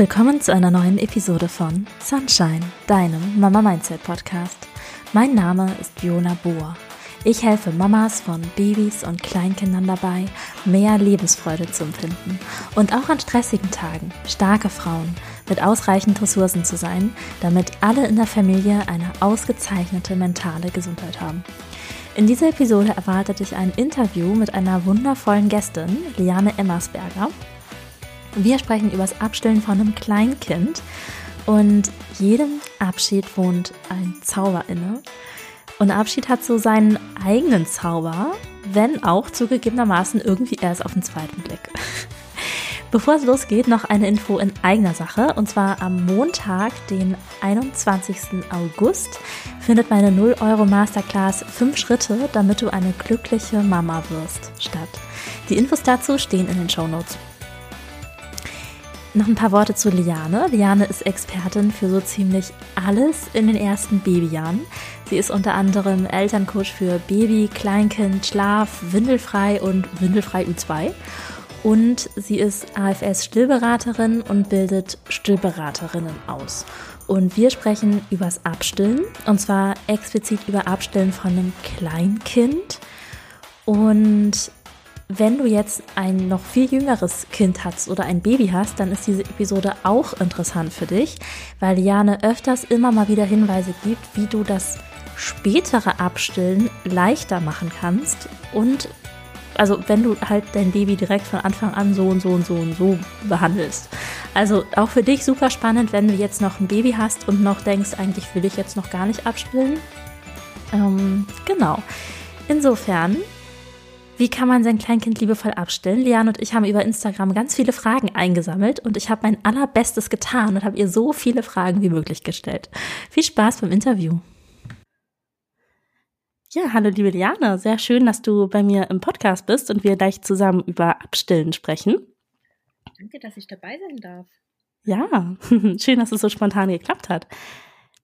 Willkommen zu einer neuen Episode von Sunshine, deinem Mama Mindset Podcast. Mein Name ist Viola Bohr. Ich helfe Mamas von Babys und Kleinkindern dabei, mehr Lebensfreude zu empfinden und auch an stressigen Tagen starke Frauen mit ausreichend Ressourcen zu sein, damit alle in der Familie eine ausgezeichnete mentale Gesundheit haben. In dieser Episode erwartet dich ein Interview mit einer wundervollen Gästin, Liane Emmersberger. Wir sprechen über das Abstillen von einem Kleinkind und jedem Abschied wohnt ein Zauber inne. Und Abschied hat so seinen eigenen Zauber, wenn auch zugegebenermaßen irgendwie erst auf den zweiten Blick. Bevor es losgeht, noch eine Info in eigener Sache. Und zwar am Montag, den 21. August, findet meine 0 Euro Masterclass 5 Schritte, damit du eine glückliche Mama wirst, statt. Die Infos dazu stehen in den Show Notes. Noch ein paar Worte zu Liane. Liane ist Expertin für so ziemlich alles in den ersten Babyjahren. Sie ist unter anderem Elterncoach für Baby, Kleinkind, Schlaf, Windelfrei und Windelfrei U2. Und sie ist AFS-Stillberaterin und bildet Stillberaterinnen aus. Und wir sprechen übers Abstillen und zwar explizit über Abstillen von einem Kleinkind. Und wenn du jetzt ein noch viel jüngeres Kind hast oder ein Baby hast, dann ist diese Episode auch interessant für dich, weil Liane öfters immer mal wieder Hinweise gibt, wie du das spätere Abstillen leichter machen kannst und also wenn du halt dein Baby direkt von Anfang an so und so und so und so behandelst. Also auch für dich super spannend, wenn du jetzt noch ein Baby hast und noch denkst, eigentlich will ich jetzt noch gar nicht abstillen. Ähm, genau. Insofern wie kann man sein Kleinkind liebevoll abstillen? Lian und ich haben über Instagram ganz viele Fragen eingesammelt und ich habe mein allerbestes getan und habe ihr so viele Fragen wie möglich gestellt. Viel Spaß beim Interview. Ja, hallo liebe Liane, sehr schön, dass du bei mir im Podcast bist und wir gleich zusammen über Abstillen sprechen. Danke, dass ich dabei sein darf. Ja, schön, dass es so spontan geklappt hat.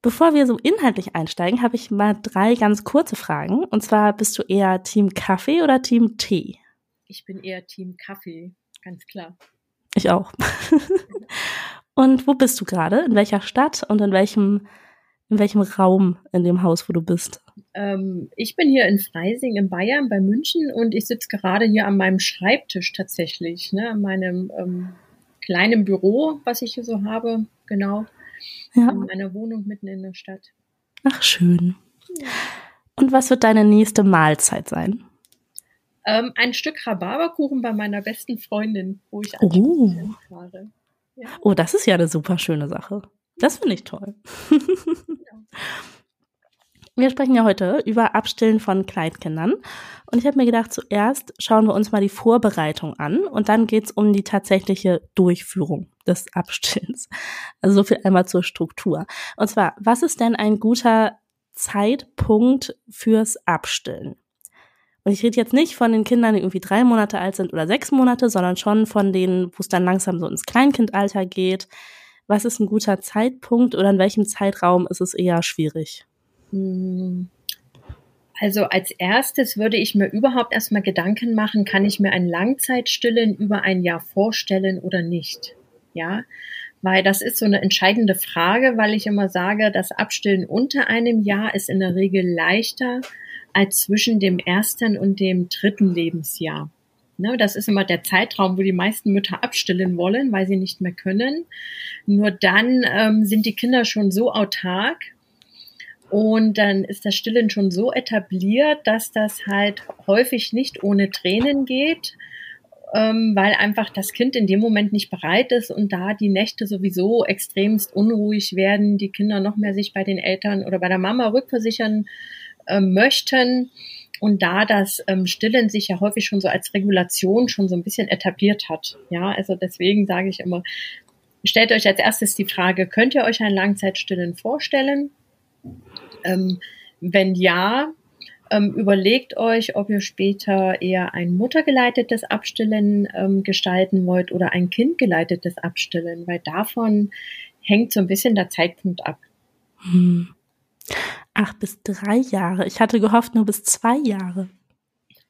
Bevor wir so inhaltlich einsteigen, habe ich mal drei ganz kurze Fragen. Und zwar bist du eher Team Kaffee oder Team Tee? Ich bin eher Team Kaffee, ganz klar. Ich auch. und wo bist du gerade? In welcher Stadt und in welchem, in welchem Raum in dem Haus, wo du bist? Ähm, ich bin hier in Freising in Bayern bei München und ich sitze gerade hier an meinem Schreibtisch tatsächlich, ne, an meinem ähm, kleinen Büro, was ich hier so habe, genau ja. in meiner Wohnung mitten in der Stadt. Ach, schön. Ja. Und was wird deine nächste Mahlzeit sein? Ähm, ein Stück Rhabarberkuchen bei meiner besten Freundin, wo ich oh. fahre. Ja. Oh, das ist ja eine super schöne Sache. Das finde ich toll. Wir sprechen ja heute über Abstillen von Kleinkindern. Und ich habe mir gedacht, zuerst schauen wir uns mal die Vorbereitung an und dann geht's um die tatsächliche Durchführung des Abstillens. Also so viel einmal zur Struktur. Und zwar, was ist denn ein guter Zeitpunkt fürs Abstillen? Und ich rede jetzt nicht von den Kindern, die irgendwie drei Monate alt sind oder sechs Monate, sondern schon von denen, wo es dann langsam so ins Kleinkindalter geht. Was ist ein guter Zeitpunkt oder in welchem Zeitraum ist es eher schwierig? Hm. Also als erstes würde ich mir überhaupt erstmal Gedanken machen, kann ich mir ein Langzeitstillen über ein Jahr vorstellen oder nicht? Ja, weil das ist so eine entscheidende Frage, weil ich immer sage, das Abstillen unter einem Jahr ist in der Regel leichter als zwischen dem ersten und dem dritten Lebensjahr. Ne, das ist immer der Zeitraum, wo die meisten Mütter abstillen wollen, weil sie nicht mehr können. Nur dann ähm, sind die Kinder schon so autark, und dann ist das Stillen schon so etabliert, dass das halt häufig nicht ohne Tränen geht, ähm, weil einfach das Kind in dem Moment nicht bereit ist und da die Nächte sowieso extremst unruhig werden, die Kinder noch mehr sich bei den Eltern oder bei der Mama rückversichern äh, möchten. Und da das ähm, Stillen sich ja häufig schon so als Regulation schon so ein bisschen etabliert hat. Ja, also deswegen sage ich immer, stellt euch als erstes die Frage, könnt ihr euch ein Langzeitstillen vorstellen? Ähm, wenn ja, ähm, überlegt euch, ob ihr später eher ein muttergeleitetes Abstillen ähm, gestalten wollt oder ein kindgeleitetes Abstillen, weil davon hängt so ein bisschen der Zeitpunkt ab. Hm. Ach, bis drei Jahre. Ich hatte gehofft, nur bis zwei Jahre.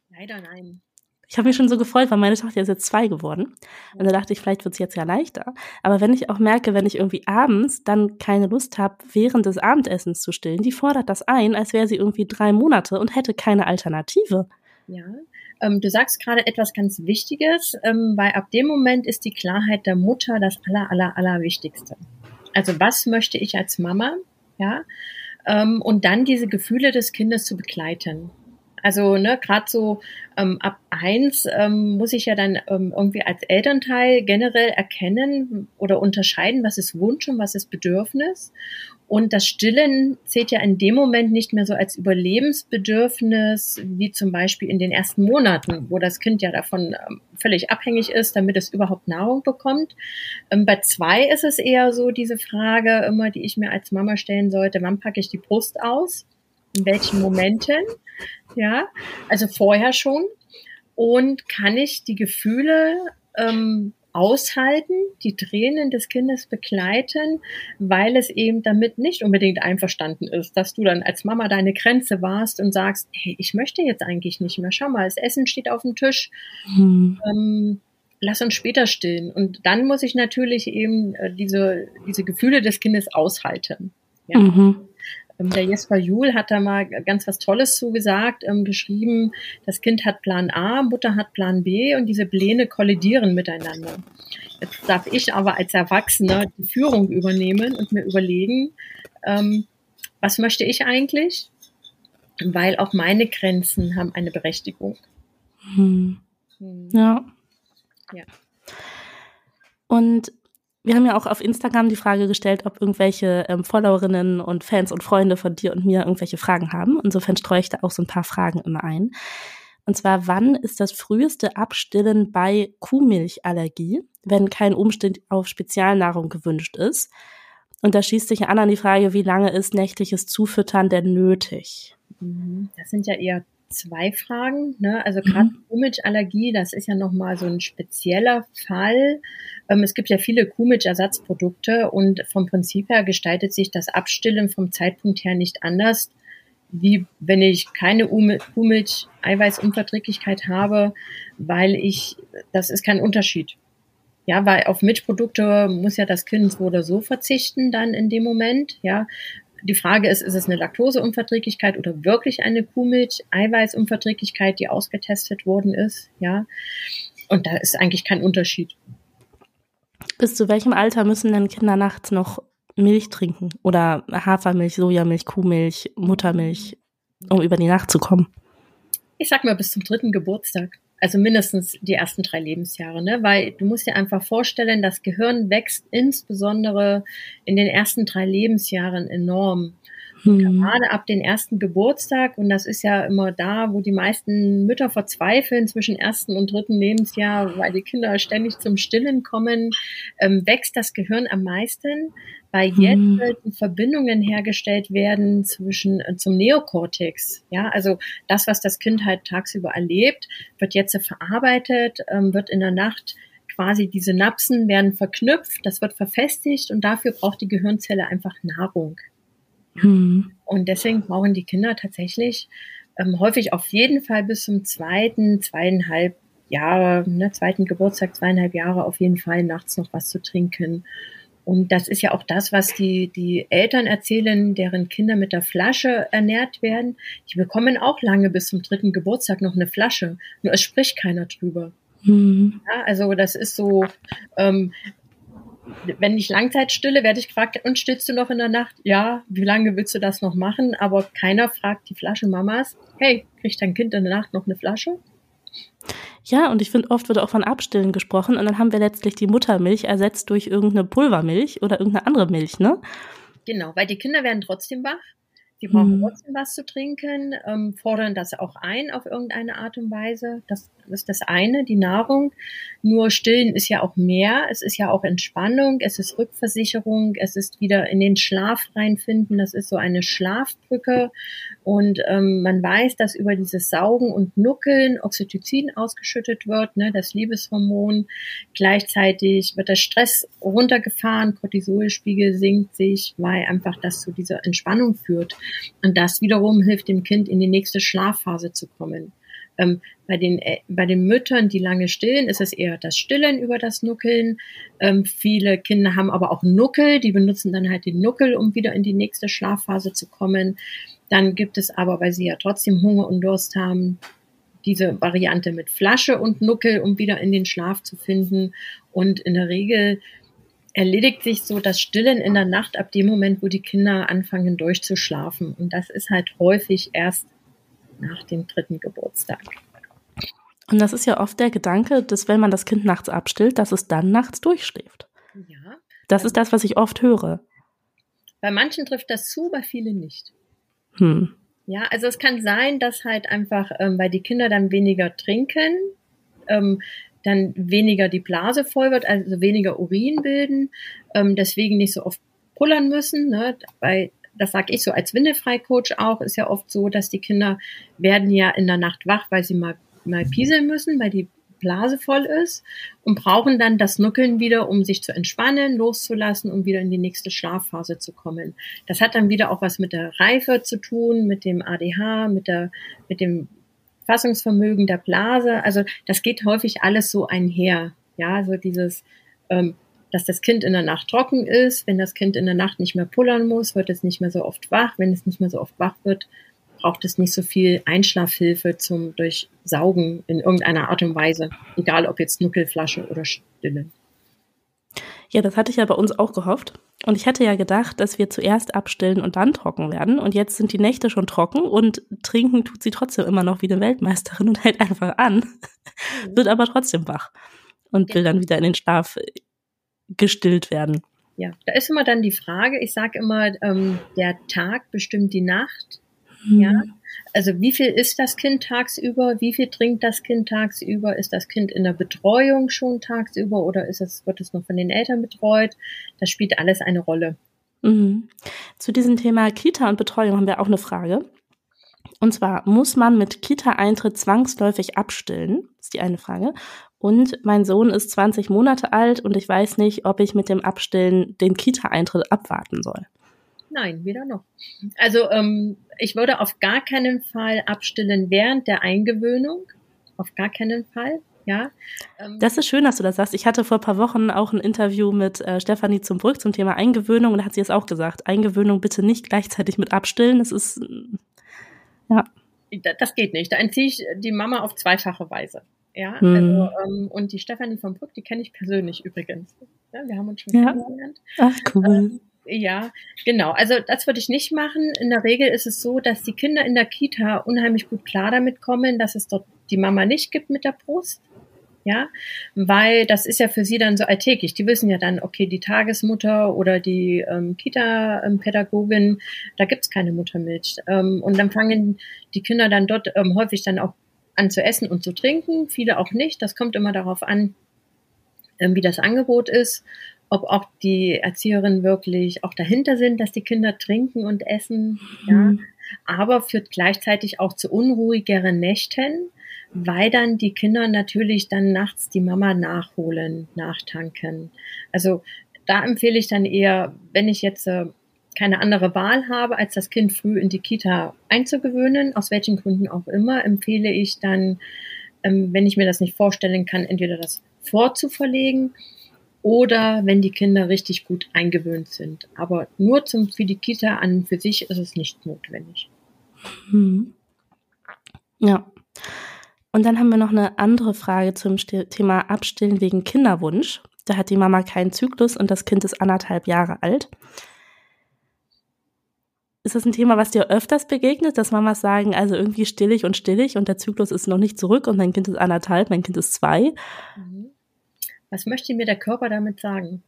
Leider nein. Ich habe mich schon so gefreut, weil meine Tochter ist jetzt zwei geworden. Und da dachte ich, vielleicht wird es jetzt ja leichter. Aber wenn ich auch merke, wenn ich irgendwie abends dann keine Lust habe, während des Abendessens zu stillen, die fordert das ein, als wäre sie irgendwie drei Monate und hätte keine Alternative. Ja, ähm, du sagst gerade etwas ganz Wichtiges, ähm, weil ab dem Moment ist die Klarheit der Mutter das aller, aller, aller Wichtigste. Also was möchte ich als Mama, ja, ähm, und dann diese Gefühle des Kindes zu begleiten. Also ne, gerade so ähm, ab eins ähm, muss ich ja dann ähm, irgendwie als Elternteil generell erkennen oder unterscheiden, was ist Wunsch und was ist Bedürfnis. Und das Stillen zählt ja in dem Moment nicht mehr so als Überlebensbedürfnis, wie zum Beispiel in den ersten Monaten, wo das Kind ja davon ähm, völlig abhängig ist, damit es überhaupt Nahrung bekommt. Ähm, bei zwei ist es eher so diese Frage immer, die ich mir als Mama stellen sollte, wann packe ich die Brust aus? In welchen Momenten? Ja, also vorher schon. Und kann ich die Gefühle ähm, aushalten, die Tränen des Kindes begleiten, weil es eben damit nicht unbedingt einverstanden ist, dass du dann als Mama deine Grenze warst und sagst, hey, ich möchte jetzt eigentlich nicht mehr. Schau mal, das Essen steht auf dem Tisch. Mhm. Ähm, lass uns später stillen. Und dann muss ich natürlich eben äh, diese, diese Gefühle des Kindes aushalten. Ja. Mhm. Ähm, der Jesper Juhl hat da mal ganz was Tolles zugesagt, ähm, geschrieben, das Kind hat Plan A, Mutter hat Plan B und diese Pläne kollidieren miteinander. Jetzt darf ich aber als Erwachsener die Führung übernehmen und mir überlegen, ähm, was möchte ich eigentlich? Weil auch meine Grenzen haben eine Berechtigung. Hm. Hm. Ja. Ja. Und wir haben ja auch auf Instagram die Frage gestellt, ob irgendwelche ähm, Followerinnen und Fans und Freunde von dir und mir irgendwelche Fragen haben. Insofern streue ich da auch so ein paar Fragen immer ein. Und zwar, wann ist das früheste Abstillen bei Kuhmilchallergie, wenn kein Umstieg auf Spezialnahrung gewünscht ist? Und da schießt sich an an die Frage, wie lange ist nächtliches Zufüttern denn nötig? Mhm. Das sind ja eher zwei Fragen. Ne? Also gerade mhm. Kuhmilchallergie, das ist ja nochmal so ein spezieller Fall. Ähm, es gibt ja viele Kuhmilchersatzprodukte und vom Prinzip her gestaltet sich das Abstillen vom Zeitpunkt her nicht anders, wie wenn ich keine Kuhmilch-Eiweißunverträglichkeit habe, weil ich, das ist kein Unterschied. Ja, weil auf Milchprodukte muss ja das Kind so oder so verzichten dann in dem Moment, ja. Die Frage ist, ist es eine Laktoseunverträglichkeit oder wirklich eine Kuhmilch-Eiweißunverträglichkeit, die ausgetestet worden ist, ja. Und da ist eigentlich kein Unterschied. Bis zu welchem Alter müssen denn Kinder nachts noch Milch trinken? Oder Hafermilch, Sojamilch, Kuhmilch, Muttermilch, um über die Nacht zu kommen? Ich sag mal bis zum dritten Geburtstag. Also mindestens die ersten drei Lebensjahre, ne? Weil du musst dir einfach vorstellen, das Gehirn wächst insbesondere in den ersten drei Lebensjahren enorm. Mhm. Gerade ab den ersten Geburtstag, und das ist ja immer da, wo die meisten Mütter verzweifeln zwischen ersten und dritten Lebensjahr, weil die Kinder ständig zum Stillen kommen, ähm, wächst das Gehirn am meisten, weil jetzt mhm. die Verbindungen hergestellt werden zwischen äh, zum Neokortex. Ja, also das, was das Kind halt tagsüber erlebt, wird jetzt verarbeitet, ähm, wird in der Nacht quasi die Synapsen werden verknüpft, das wird verfestigt und dafür braucht die Gehirnzelle einfach Nahrung. Mhm. Und deswegen brauchen die Kinder tatsächlich ähm, häufig auf jeden Fall bis zum zweiten, zweieinhalb Jahre, ne, zweiten Geburtstag, zweieinhalb Jahre auf jeden Fall nachts noch was zu trinken. Und das ist ja auch das, was die, die Eltern erzählen, deren Kinder mit der Flasche ernährt werden. Die bekommen auch lange bis zum dritten Geburtstag noch eine Flasche. Nur es spricht keiner drüber. Mhm. Ja, also das ist so, ähm, wenn ich Langzeit stille, werde ich gefragt, und stillst du noch in der Nacht? Ja, wie lange willst du das noch machen? Aber keiner fragt die Flaschenmamas, hey, kriegt dein Kind in der Nacht noch eine Flasche? Ja, und ich finde, oft wird auch von Abstillen gesprochen und dann haben wir letztlich die Muttermilch ersetzt durch irgendeine Pulvermilch oder irgendeine andere Milch, ne? Genau, weil die Kinder werden trotzdem wach. Die brauchen hm. trotzdem was zu trinken, ähm, fordern das auch ein auf irgendeine Art und Weise. Das, das ist das eine, die Nahrung. Nur stillen ist ja auch mehr. Es ist ja auch Entspannung, es ist Rückversicherung, es ist wieder in den Schlaf reinfinden. Das ist so eine Schlafbrücke. Und ähm, man weiß, dass über dieses Saugen und Nuckeln Oxytocin ausgeschüttet wird, ne, das Liebeshormon. Gleichzeitig wird der Stress runtergefahren, Cortisolspiegel sinkt sich, weil einfach das zu dieser Entspannung führt. Und das wiederum hilft dem Kind in die nächste Schlafphase zu kommen. Ähm, bei, den, äh, bei den Müttern, die lange stillen, ist es eher das Stillen über das Nuckeln. Ähm, viele Kinder haben aber auch Nuckel, die benutzen dann halt den Nuckel, um wieder in die nächste Schlafphase zu kommen. Dann gibt es aber, weil sie ja trotzdem Hunger und Durst haben, diese Variante mit Flasche und Nuckel, um wieder in den Schlaf zu finden. Und in der Regel erledigt sich so das Stillen in der Nacht ab dem Moment, wo die Kinder anfangen durchzuschlafen. Und das ist halt häufig erst nach dem dritten Geburtstag. Und das ist ja oft der Gedanke, dass wenn man das Kind nachts abstillt, dass es dann nachts durchschläft. Ja. Das ist das, was ich oft höre. Bei manchen trifft das zu, bei vielen nicht. Hm. Ja, also es kann sein, dass halt einfach, ähm, weil die Kinder dann weniger trinken, ähm, dann weniger die Blase voll wird, also weniger Urin bilden, ähm, deswegen nicht so oft pullern müssen. Ne? Bei, das sage ich so als Windelfrei-Coach auch, ist ja oft so, dass die Kinder werden ja in der Nacht wach, weil sie mal, mal pieseln müssen, weil die Blase voll ist und brauchen dann das Nuckeln wieder, um sich zu entspannen, loszulassen, um wieder in die nächste Schlafphase zu kommen. Das hat dann wieder auch was mit der Reife zu tun, mit dem ADH, mit der, mit dem Fassungsvermögen der Blase. Also das geht häufig alles so einher. Ja, so dieses, ähm, dass das Kind in der Nacht trocken ist. Wenn das Kind in der Nacht nicht mehr pullern muss, wird es nicht mehr so oft wach. Wenn es nicht mehr so oft wach wird, braucht es nicht so viel Einschlafhilfe zum Durchsaugen in irgendeiner Art und Weise. Egal ob jetzt Nuckelflasche oder Stille. Ja, das hatte ich ja bei uns auch gehofft. Und ich hatte ja gedacht, dass wir zuerst abstillen und dann trocken werden. Und jetzt sind die Nächte schon trocken und trinken tut sie trotzdem immer noch wie eine Weltmeisterin und hält einfach an, wird aber trotzdem wach und will dann wieder in den Schlaf gestillt werden. Ja, da ist immer dann die Frage, ich sage immer, ähm, der Tag bestimmt die Nacht. Mhm. Ja, also wie viel ist das Kind tagsüber? Wie viel trinkt das Kind tagsüber? Ist das Kind in der Betreuung schon tagsüber oder ist es, wird es noch von den Eltern betreut? Das spielt alles eine Rolle. Mhm. Zu diesem Thema Kita und Betreuung haben wir auch eine Frage. Und zwar, muss man mit Kita-Eintritt zwangsläufig abstillen? Ist die eine Frage. Und mein Sohn ist 20 Monate alt und ich weiß nicht, ob ich mit dem Abstillen den Kita-Eintritt abwarten soll. Nein, weder noch. Also ähm, ich würde auf gar keinen Fall abstillen während der Eingewöhnung. Auf gar keinen Fall. Ja. Ähm, das ist schön, dass du das sagst. Ich hatte vor ein paar Wochen auch ein Interview mit äh, Stefanie zum Brück zum Thema Eingewöhnung und da hat sie es auch gesagt. Eingewöhnung bitte nicht gleichzeitig mit abstillen. Das ist, ja. Das geht nicht. Da entziehe ich die Mama auf zweifache Weise. Ja, hm. also, ähm, und die Stefanie vom Brück, die kenne ich persönlich übrigens. Ja, wir haben uns schon ja. kennengelernt. Ach, cool. Ähm, ja, genau. Also das würde ich nicht machen. In der Regel ist es so, dass die Kinder in der Kita unheimlich gut klar damit kommen, dass es dort die Mama nicht gibt mit der Brust. Ja, weil das ist ja für sie dann so alltäglich. Die wissen ja dann, okay, die Tagesmutter oder die ähm, Kita-Pädagogin, da gibt's keine Muttermilch. Ähm, und dann fangen die Kinder dann dort ähm, häufig dann auch an zu essen und zu trinken, viele auch nicht. Das kommt immer darauf an, ähm, wie das Angebot ist ob auch die Erzieherinnen wirklich auch dahinter sind, dass die Kinder trinken und essen, mhm. ja, aber führt gleichzeitig auch zu unruhigeren Nächten, weil dann die Kinder natürlich dann nachts die Mama nachholen, nachtanken. Also da empfehle ich dann eher, wenn ich jetzt äh, keine andere Wahl habe, als das Kind früh in die Kita einzugewöhnen, aus welchen Gründen auch immer, empfehle ich dann, ähm, wenn ich mir das nicht vorstellen kann, entweder das vorzuverlegen oder wenn die Kinder richtig gut eingewöhnt sind. Aber nur zum, für die Kita an für sich ist es nicht notwendig. Hm. Ja. Und dann haben wir noch eine andere Frage zum Thema Abstillen wegen Kinderwunsch. Da hat die Mama keinen Zyklus und das Kind ist anderthalb Jahre alt. Ist das ein Thema, was dir öfters begegnet, dass Mamas sagen, also irgendwie stillig und stillig und der Zyklus ist noch nicht zurück und mein Kind ist anderthalb, mein Kind ist zwei? Mhm was möchte mir der Körper damit sagen?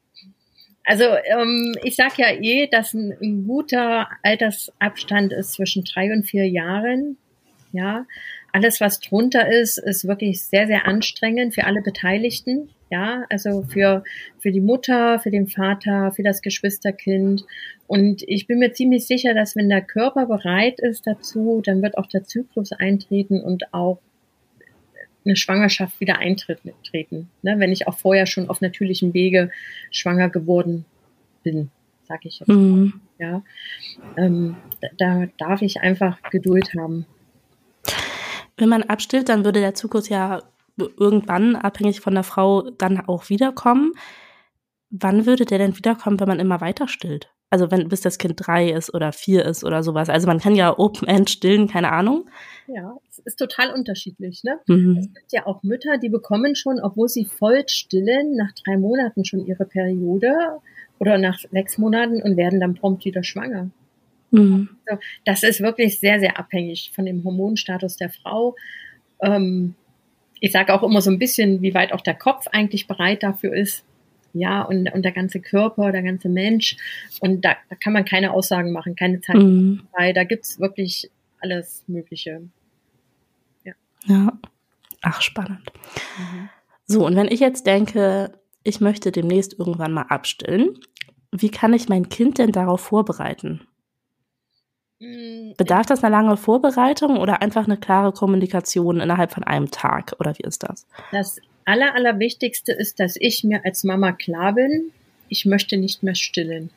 Also ähm, ich sage ja eh, dass ein, ein, guter Altersabstand ist zwischen drei und vier Jahren. Ja, alles was drunter ist, ist wirklich sehr sehr anstrengend für alle Beteiligten. Ja, also für für die Mutter, für den Vater, für das Geschwisterkind. Und ich bin mir ziemlich sicher, dass wenn der Körper bereit ist dazu, dann wird auch der Zyklus eintreten und auch eine Schwangerschaft wieder eintreten, ne? wenn ich auch vorher schon auf natürlichem Wege schwanger geworden bin, sage ich jetzt. Mhm. Ja, ähm, da, da darf ich einfach Geduld haben. Wenn man abstillt, dann würde der Zyklus ja irgendwann, abhängig von der Frau, dann auch wiederkommen. Wann würde der denn wiederkommen, wenn man immer weiter stillt? Also wenn bis das Kind drei ist oder vier ist oder sowas. Also man kann ja Open-End stillen, keine Ahnung. Ja, es ist total unterschiedlich. Ne? Mhm. Es gibt ja auch Mütter, die bekommen schon, obwohl sie voll stillen, nach drei Monaten schon ihre Periode oder nach sechs Monaten und werden dann prompt wieder schwanger. Mhm. Also das ist wirklich sehr, sehr abhängig von dem Hormonstatus der Frau. Ähm, ich sage auch immer so ein bisschen, wie weit auch der Kopf eigentlich bereit dafür ist. Ja, und, und der ganze Körper, der ganze Mensch. Und da, da kann man keine Aussagen machen, keine Zeit, mhm. weil da gibt's wirklich alles Mögliche. Ja. ja. Ach, spannend. Mhm. So, und wenn ich jetzt denke, ich möchte demnächst irgendwann mal abstillen, wie kann ich mein Kind denn darauf vorbereiten? Mm, Bedarf das eine lange Vorbereitung oder einfach eine klare Kommunikation innerhalb von einem Tag? Oder wie ist das? Das Aller, Allerwichtigste ist, dass ich mir als Mama klar bin, ich möchte nicht mehr stillen.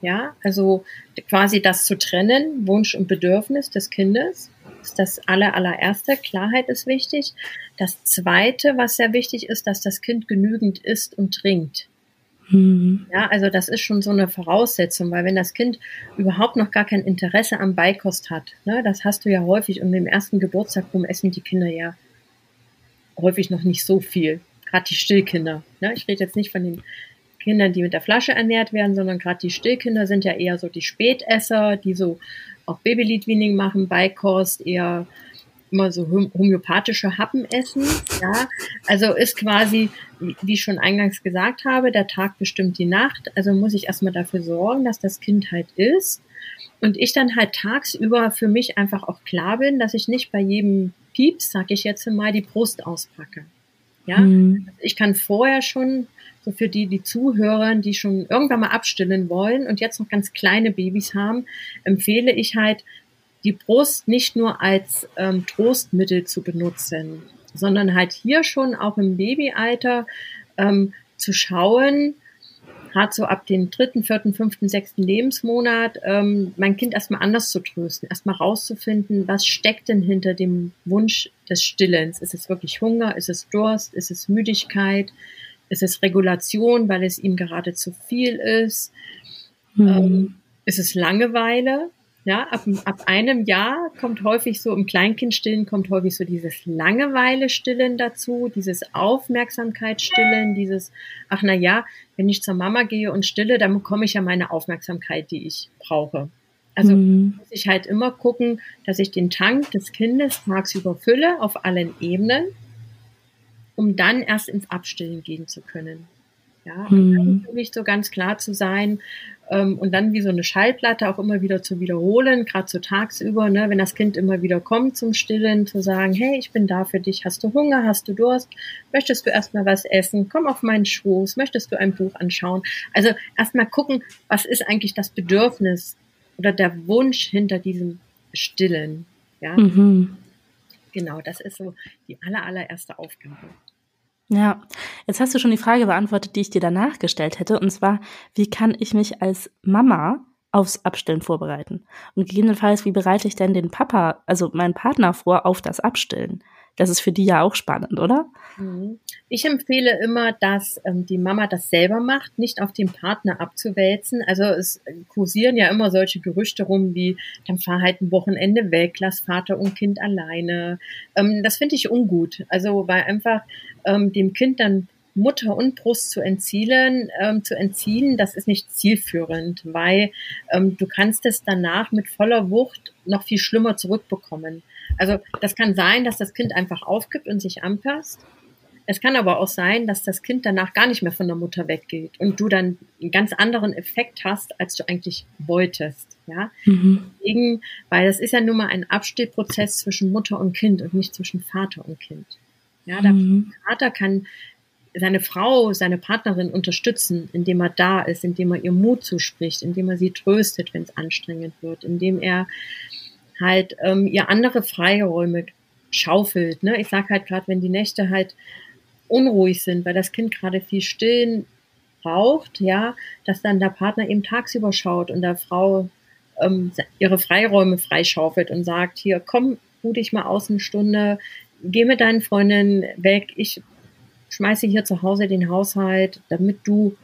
Ja, also quasi das zu trennen, Wunsch und Bedürfnis des Kindes, ist das aller, allererste. Klarheit ist wichtig. Das zweite, was sehr wichtig ist, dass das Kind genügend isst und trinkt. Mhm. Ja, also das ist schon so eine Voraussetzung, weil wenn das Kind überhaupt noch gar kein Interesse am Beikost hat, ne, das hast du ja häufig und im ersten Geburtstag rum essen die Kinder ja häufig noch nicht so viel. Gerade die Stillkinder. Ne? Ich rede jetzt nicht von den Kindern, die mit der Flasche ernährt werden, sondern gerade die Stillkinder sind ja eher so die Spätesser, die so auch Babyliedwinning machen, Beikost, eher immer so homöopathische Happen essen. Ja, also ist quasi, wie ich schon eingangs gesagt habe, der Tag bestimmt die Nacht. Also muss ich erstmal dafür sorgen, dass das Kind halt isst. Und ich dann halt tagsüber für mich einfach auch klar bin, dass ich nicht bei jedem Pieps, sag ich jetzt mal, die Brust auspacke. Ja, mhm. ich kann vorher schon, so für die, die zuhören, die schon irgendwann mal abstillen wollen und jetzt noch ganz kleine Babys haben, empfehle ich halt, die Brust nicht nur als ähm, Trostmittel zu benutzen, sondern halt hier schon auch im Babyalter ähm, zu schauen, gerade so ab dem dritten, vierten, fünften, sechsten Lebensmonat, ähm, mein Kind erstmal anders zu trösten, erstmal rauszufinden, was steckt denn hinter dem Wunsch des Stillens? Ist es wirklich Hunger? Ist es Durst? Ist es Müdigkeit? Ist es Regulation, weil es ihm gerade zu viel ist? Mhm. Ähm, ist es Langeweile? Ja, ab, ab einem Jahr kommt häufig so im Kleinkindstillen kommt häufig so dieses Langeweile-Stillen dazu, dieses Aufmerksamkeitsstillen, dieses, ach na ja, wenn ich zur Mama gehe und stille, dann bekomme ich ja meine Aufmerksamkeit, die ich brauche. Also mhm. muss ich halt immer gucken, dass ich den Tank des Kindes tagsüber fülle auf allen Ebenen, um dann erst ins Abstillen gehen zu können. Ja, mhm. und für mich so ganz klar zu sein, und dann wie so eine Schallplatte auch immer wieder zu wiederholen, gerade so tagsüber, ne, wenn das Kind immer wieder kommt zum Stillen, zu sagen, hey, ich bin da für dich, hast du Hunger, hast du Durst, möchtest du erstmal was essen, komm auf meinen Schoß, möchtest du ein Buch anschauen. Also erstmal gucken, was ist eigentlich das Bedürfnis oder der Wunsch hinter diesem Stillen. Ja. Mhm. Genau, das ist so die aller, allererste Aufgabe. Ja, jetzt hast du schon die Frage beantwortet, die ich dir danach gestellt hätte, und zwar, wie kann ich mich als Mama aufs Abstillen vorbereiten? Und gegebenenfalls, wie bereite ich denn den Papa, also meinen Partner vor, auf das Abstillen? Das ist für die ja auch spannend, oder? Mhm. Ich empfehle immer, dass ähm, die Mama das selber macht, nicht auf den Partner abzuwälzen. Also es kursieren ja immer solche Gerüchte rum, wie dann fahr halt ein Wochenende weg, lass Vater und Kind alleine. Ähm, das finde ich ungut. Also weil einfach ähm, dem Kind dann Mutter und Brust zu entziehen, ähm, zu entziehen, das ist nicht zielführend, weil ähm, du kannst es danach mit voller Wucht noch viel schlimmer zurückbekommen. Also das kann sein, dass das Kind einfach aufgibt und sich anpasst. Es kann aber auch sein, dass das Kind danach gar nicht mehr von der Mutter weggeht und du dann einen ganz anderen Effekt hast, als du eigentlich wolltest. Ja, mhm. Deswegen, weil das ist ja nun mal ein Abstehprozess zwischen Mutter und Kind und nicht zwischen Vater und Kind. Ja, der mhm. Vater kann seine Frau, seine Partnerin unterstützen, indem er da ist, indem er ihr Mut zuspricht, indem er sie tröstet, wenn es anstrengend wird, indem er halt ähm, ihr andere Freiräume schaufelt. Ne? Ich sag halt gerade, wenn die Nächte halt unruhig sind, weil das Kind gerade viel stillen braucht, ja, dass dann der Partner eben tagsüber schaut und der Frau ähm, ihre Freiräume freischaufelt und sagt, hier, komm, ruh dich mal aus eine Stunde, geh mit deinen Freundinnen weg, ich schmeiße hier zu Hause den Haushalt, damit du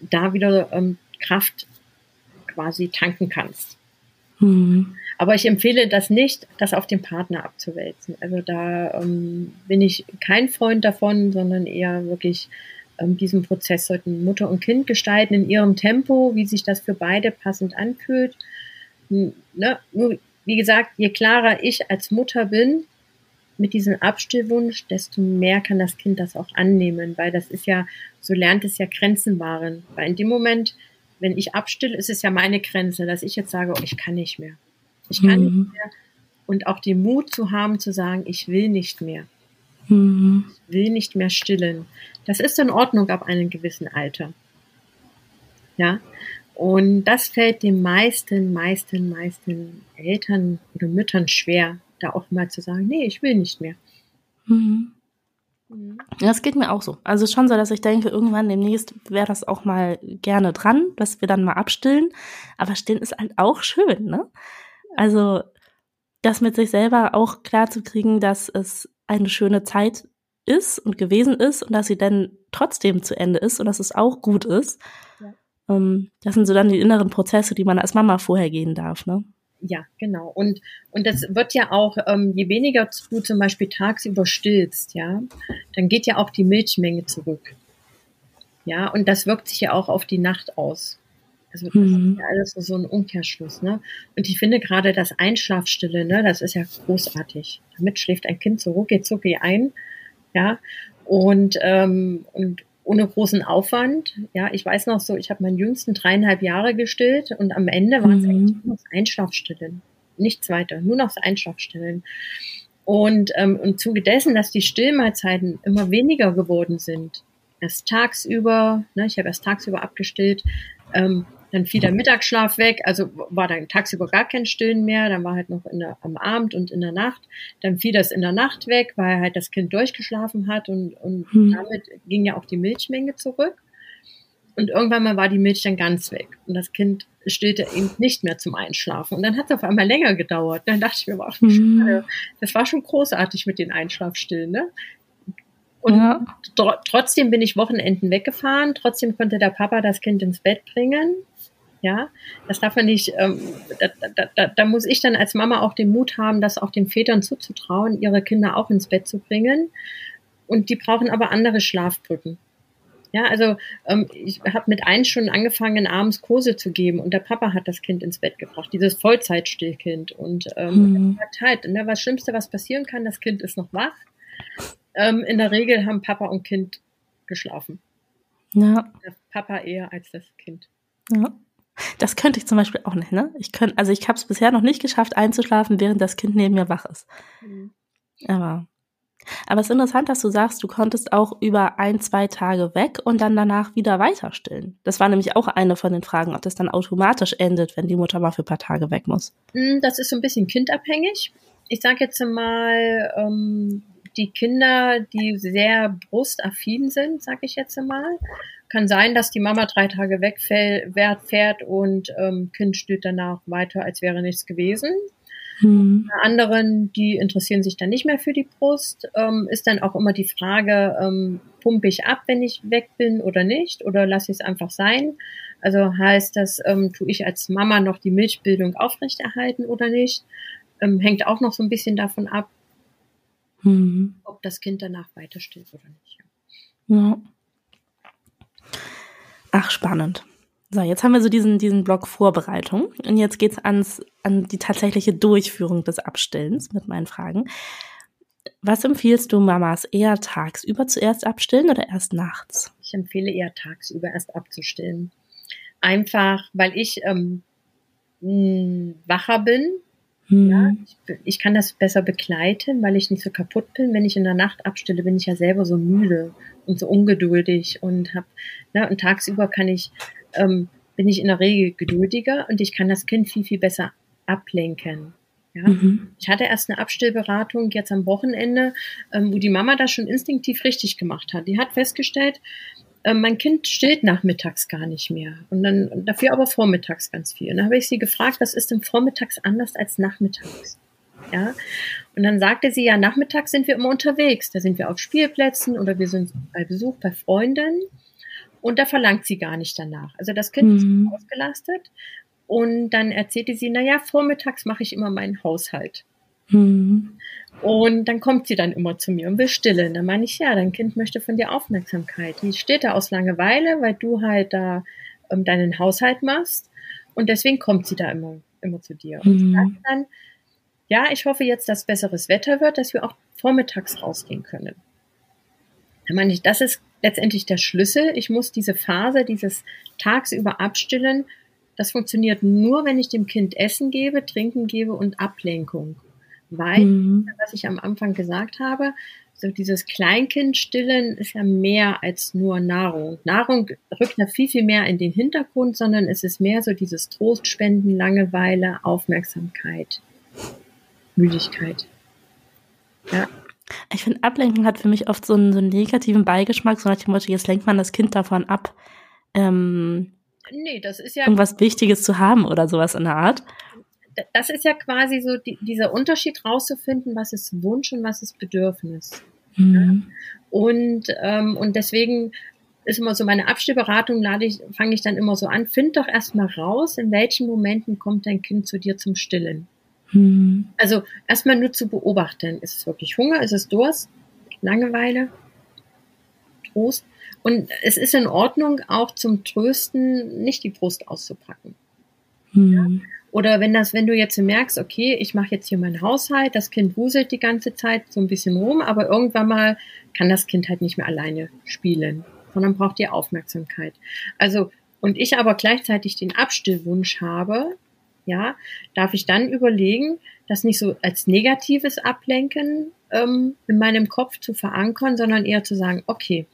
da wieder ähm, Kraft quasi tanken kannst. Mhm. Aber ich empfehle das nicht, das auf den Partner abzuwälzen. Also da ähm, bin ich kein Freund davon, sondern eher wirklich ähm, diesen Prozess sollten Mutter und Kind gestalten in ihrem Tempo, wie sich das für beide passend anfühlt. Ne? Nur, wie gesagt, je klarer ich als Mutter bin mit diesem Abstillwunsch, desto mehr kann das Kind das auch annehmen, weil das ist ja, so lernt es ja Grenzen wahren. Weil in dem Moment, wenn ich abstille, ist es ja meine Grenze, dass ich jetzt sage, oh, ich kann nicht mehr. Ich kann mhm. nicht mehr. Und auch den Mut zu haben, zu sagen, ich will nicht mehr. Mhm. Ich will nicht mehr stillen. Das ist in Ordnung ab einem gewissen Alter. Ja. Und das fällt den meisten, meisten, meisten Eltern oder Müttern schwer, da auch mal zu sagen, nee, ich will nicht mehr. Mhm. Mhm. Das geht mir auch so. Also schon so, dass ich denke, irgendwann demnächst wäre das auch mal gerne dran, dass wir dann mal abstillen. Aber stillen ist halt auch schön, ne? Also das mit sich selber auch klar zu kriegen, dass es eine schöne Zeit ist und gewesen ist und dass sie dann trotzdem zu Ende ist und dass es auch gut ist. Ja. Ähm, das sind so dann die inneren Prozesse, die man als Mama vorher gehen darf, ne? Ja, genau. Und, und das wird ja auch, ähm, je weniger du zum Beispiel tagsüber stillst, ja, dann geht ja auch die Milchmenge zurück. Ja, und das wirkt sich ja auch auf die Nacht aus. Also das mhm. ist ja alles so ein Umkehrschluss, ne? Und ich finde gerade das Einschlafstille, ne, das ist ja großartig. Damit schläft ein Kind so rucki zucki ein, ja. Und, ähm, und ohne großen Aufwand. Ja, ich weiß noch so, ich habe meinen jüngsten dreieinhalb Jahre gestillt und am Ende waren es mhm. eigentlich nur noch Einschlafstillen. Nichts weiter, nur noch Einschlafstillen. Und ähm, im Zuge dessen, dass die Stillmahlzeiten immer weniger geworden sind, erst tagsüber, ne, ich habe erst tagsüber abgestillt, ähm, dann fiel der Mittagsschlaf weg, also war dann tagsüber gar kein Stillen mehr, dann war halt noch in der, am Abend und in der Nacht. Dann fiel das in der Nacht weg, weil halt das Kind durchgeschlafen hat und, und hm. damit ging ja auch die Milchmenge zurück. Und irgendwann mal war die Milch dann ganz weg und das Kind stillte eben nicht mehr zum Einschlafen. Und dann hat es auf einmal länger gedauert. Dann dachte ich mir, ach, hm. das war schon großartig mit den Einschlafstillen. Ne? Und ja. trotzdem bin ich Wochenenden weggefahren. Trotzdem konnte der Papa das Kind ins Bett bringen. Ja, das darf man nicht, ähm, da, da, da, da muss ich dann als Mama auch den Mut haben, das auch den Vätern zuzutrauen, ihre Kinder auch ins Bett zu bringen. Und die brauchen aber andere Schlafbrücken. Ja, also ähm, ich habe mit eins schon angefangen, abends Kurse zu geben und der Papa hat das Kind ins Bett gebracht, dieses Vollzeitstillkind. Und ähm, mhm. sagt halt, ne, was Schlimmste, was passieren kann, das Kind ist noch wach. Ähm, in der Regel haben Papa und Kind geschlafen. Ja. Der Papa eher als das Kind. Ja. Das könnte ich zum Beispiel auch nicht, ne? Ich könnte, also ich habe es bisher noch nicht geschafft, einzuschlafen, während das Kind neben mir wach ist. Mhm. Aber, aber es ist interessant, dass du sagst, du konntest auch über ein, zwei Tage weg und dann danach wieder weiter stillen. Das war nämlich auch eine von den Fragen, ob das dann automatisch endet, wenn die Mutter mal für ein paar Tage weg muss. Mhm, das ist so ein bisschen kindabhängig. Ich sage jetzt mal, ähm, die Kinder, die sehr brustaffin sind, sage ich jetzt mal, kann sein, dass die Mama drei Tage wegfährt und ähm, Kind stillt danach weiter, als wäre nichts gewesen. Hm. Bei anderen, die interessieren sich dann nicht mehr für die Brust, ähm, ist dann auch immer die Frage, ähm, pumpe ich ab, wenn ich weg bin oder nicht, oder lasse ich es einfach sein? Also heißt das, ähm, tue ich als Mama noch die Milchbildung aufrechterhalten oder nicht? Ähm, hängt auch noch so ein bisschen davon ab, hm. ob das Kind danach weiter stillt oder nicht. Ja. Ach, spannend. So, jetzt haben wir so diesen, diesen Block Vorbereitung. Und jetzt geht's ans, an die tatsächliche Durchführung des Abstillens mit meinen Fragen. Was empfiehlst du Mamas eher tagsüber zuerst abstillen oder erst nachts? Ich empfehle eher tagsüber erst abzustillen. Einfach, weil ich ähm, wacher bin. Mhm. Ja, ich, ich, kann das besser begleiten, weil ich nicht so kaputt bin. Wenn ich in der Nacht abstille, bin ich ja selber so müde und so ungeduldig und habe, ne, und tagsüber kann ich, ähm, bin ich in der Regel geduldiger und ich kann das Kind viel, viel besser ablenken. Ja? Mhm. Ich hatte erst eine Abstillberatung jetzt am Wochenende, ähm, wo die Mama das schon instinktiv richtig gemacht hat. Die hat festgestellt, äh, mein Kind stillt nachmittags gar nicht mehr und dann dafür aber vormittags ganz viel. Und dann habe ich sie gefragt, was ist denn vormittags anders als nachmittags? Ja. Und dann sagte sie, ja, nachmittags sind wir immer unterwegs. Da sind wir auf Spielplätzen oder wir sind bei Besuch bei Freunden. Und da verlangt sie gar nicht danach. Also das Kind mhm. ist ausgelastet. Und dann erzählte sie, na ja, vormittags mache ich immer meinen Haushalt. Mhm. Und dann kommt sie dann immer zu mir und will stillen. Dann meine ich, ja, dein Kind möchte von dir Aufmerksamkeit. Die steht da aus Langeweile, weil du halt da ähm, deinen Haushalt machst. Und deswegen kommt sie da immer, immer zu dir. Und mhm. sagt dann, ja, ich hoffe jetzt, dass besseres Wetter wird, dass wir auch vormittags rausgehen können. Dann meine ich, das ist letztendlich der Schlüssel. Ich muss diese Phase, dieses tagsüber abstillen. Das funktioniert nur, wenn ich dem Kind Essen gebe, Trinken gebe und Ablenkung. Weil, mhm. was ich am Anfang gesagt habe, so dieses Kleinkindstillen ist ja mehr als nur Nahrung. Nahrung rückt ja viel, viel mehr in den Hintergrund, sondern es ist mehr so dieses Trostspenden, Langeweile, Aufmerksamkeit, Müdigkeit. Ja. Ich finde, Ablenkung hat für mich oft so einen, so einen negativen Beigeschmack, so nach dem Motto, jetzt lenkt man das Kind davon ab, ähm, nee, das ist ja irgendwas Wichtiges zu haben oder sowas in der Art das ist ja quasi so die, dieser Unterschied rauszufinden, was ist Wunsch und was ist Bedürfnis. Mhm. Ja? Und, ähm, und deswegen ist immer so meine Abstehberatung, lade ich, fange ich dann immer so an, find doch erstmal raus, in welchen Momenten kommt dein Kind zu dir zum Stillen. Mhm. Also erstmal nur zu beobachten, ist es wirklich Hunger, ist es Durst, Langeweile, Trost. Und es ist in Ordnung, auch zum Trösten nicht die Brust auszupacken. Mhm. Ja? Oder wenn das, wenn du jetzt merkst, okay, ich mache jetzt hier meinen Haushalt, das Kind wuselt die ganze Zeit so ein bisschen rum, aber irgendwann mal kann das Kind halt nicht mehr alleine spielen, sondern braucht die Aufmerksamkeit. Also, und ich aber gleichzeitig den Abstillwunsch habe, ja, darf ich dann überlegen, das nicht so als negatives Ablenken ähm, in meinem Kopf zu verankern, sondern eher zu sagen, okay,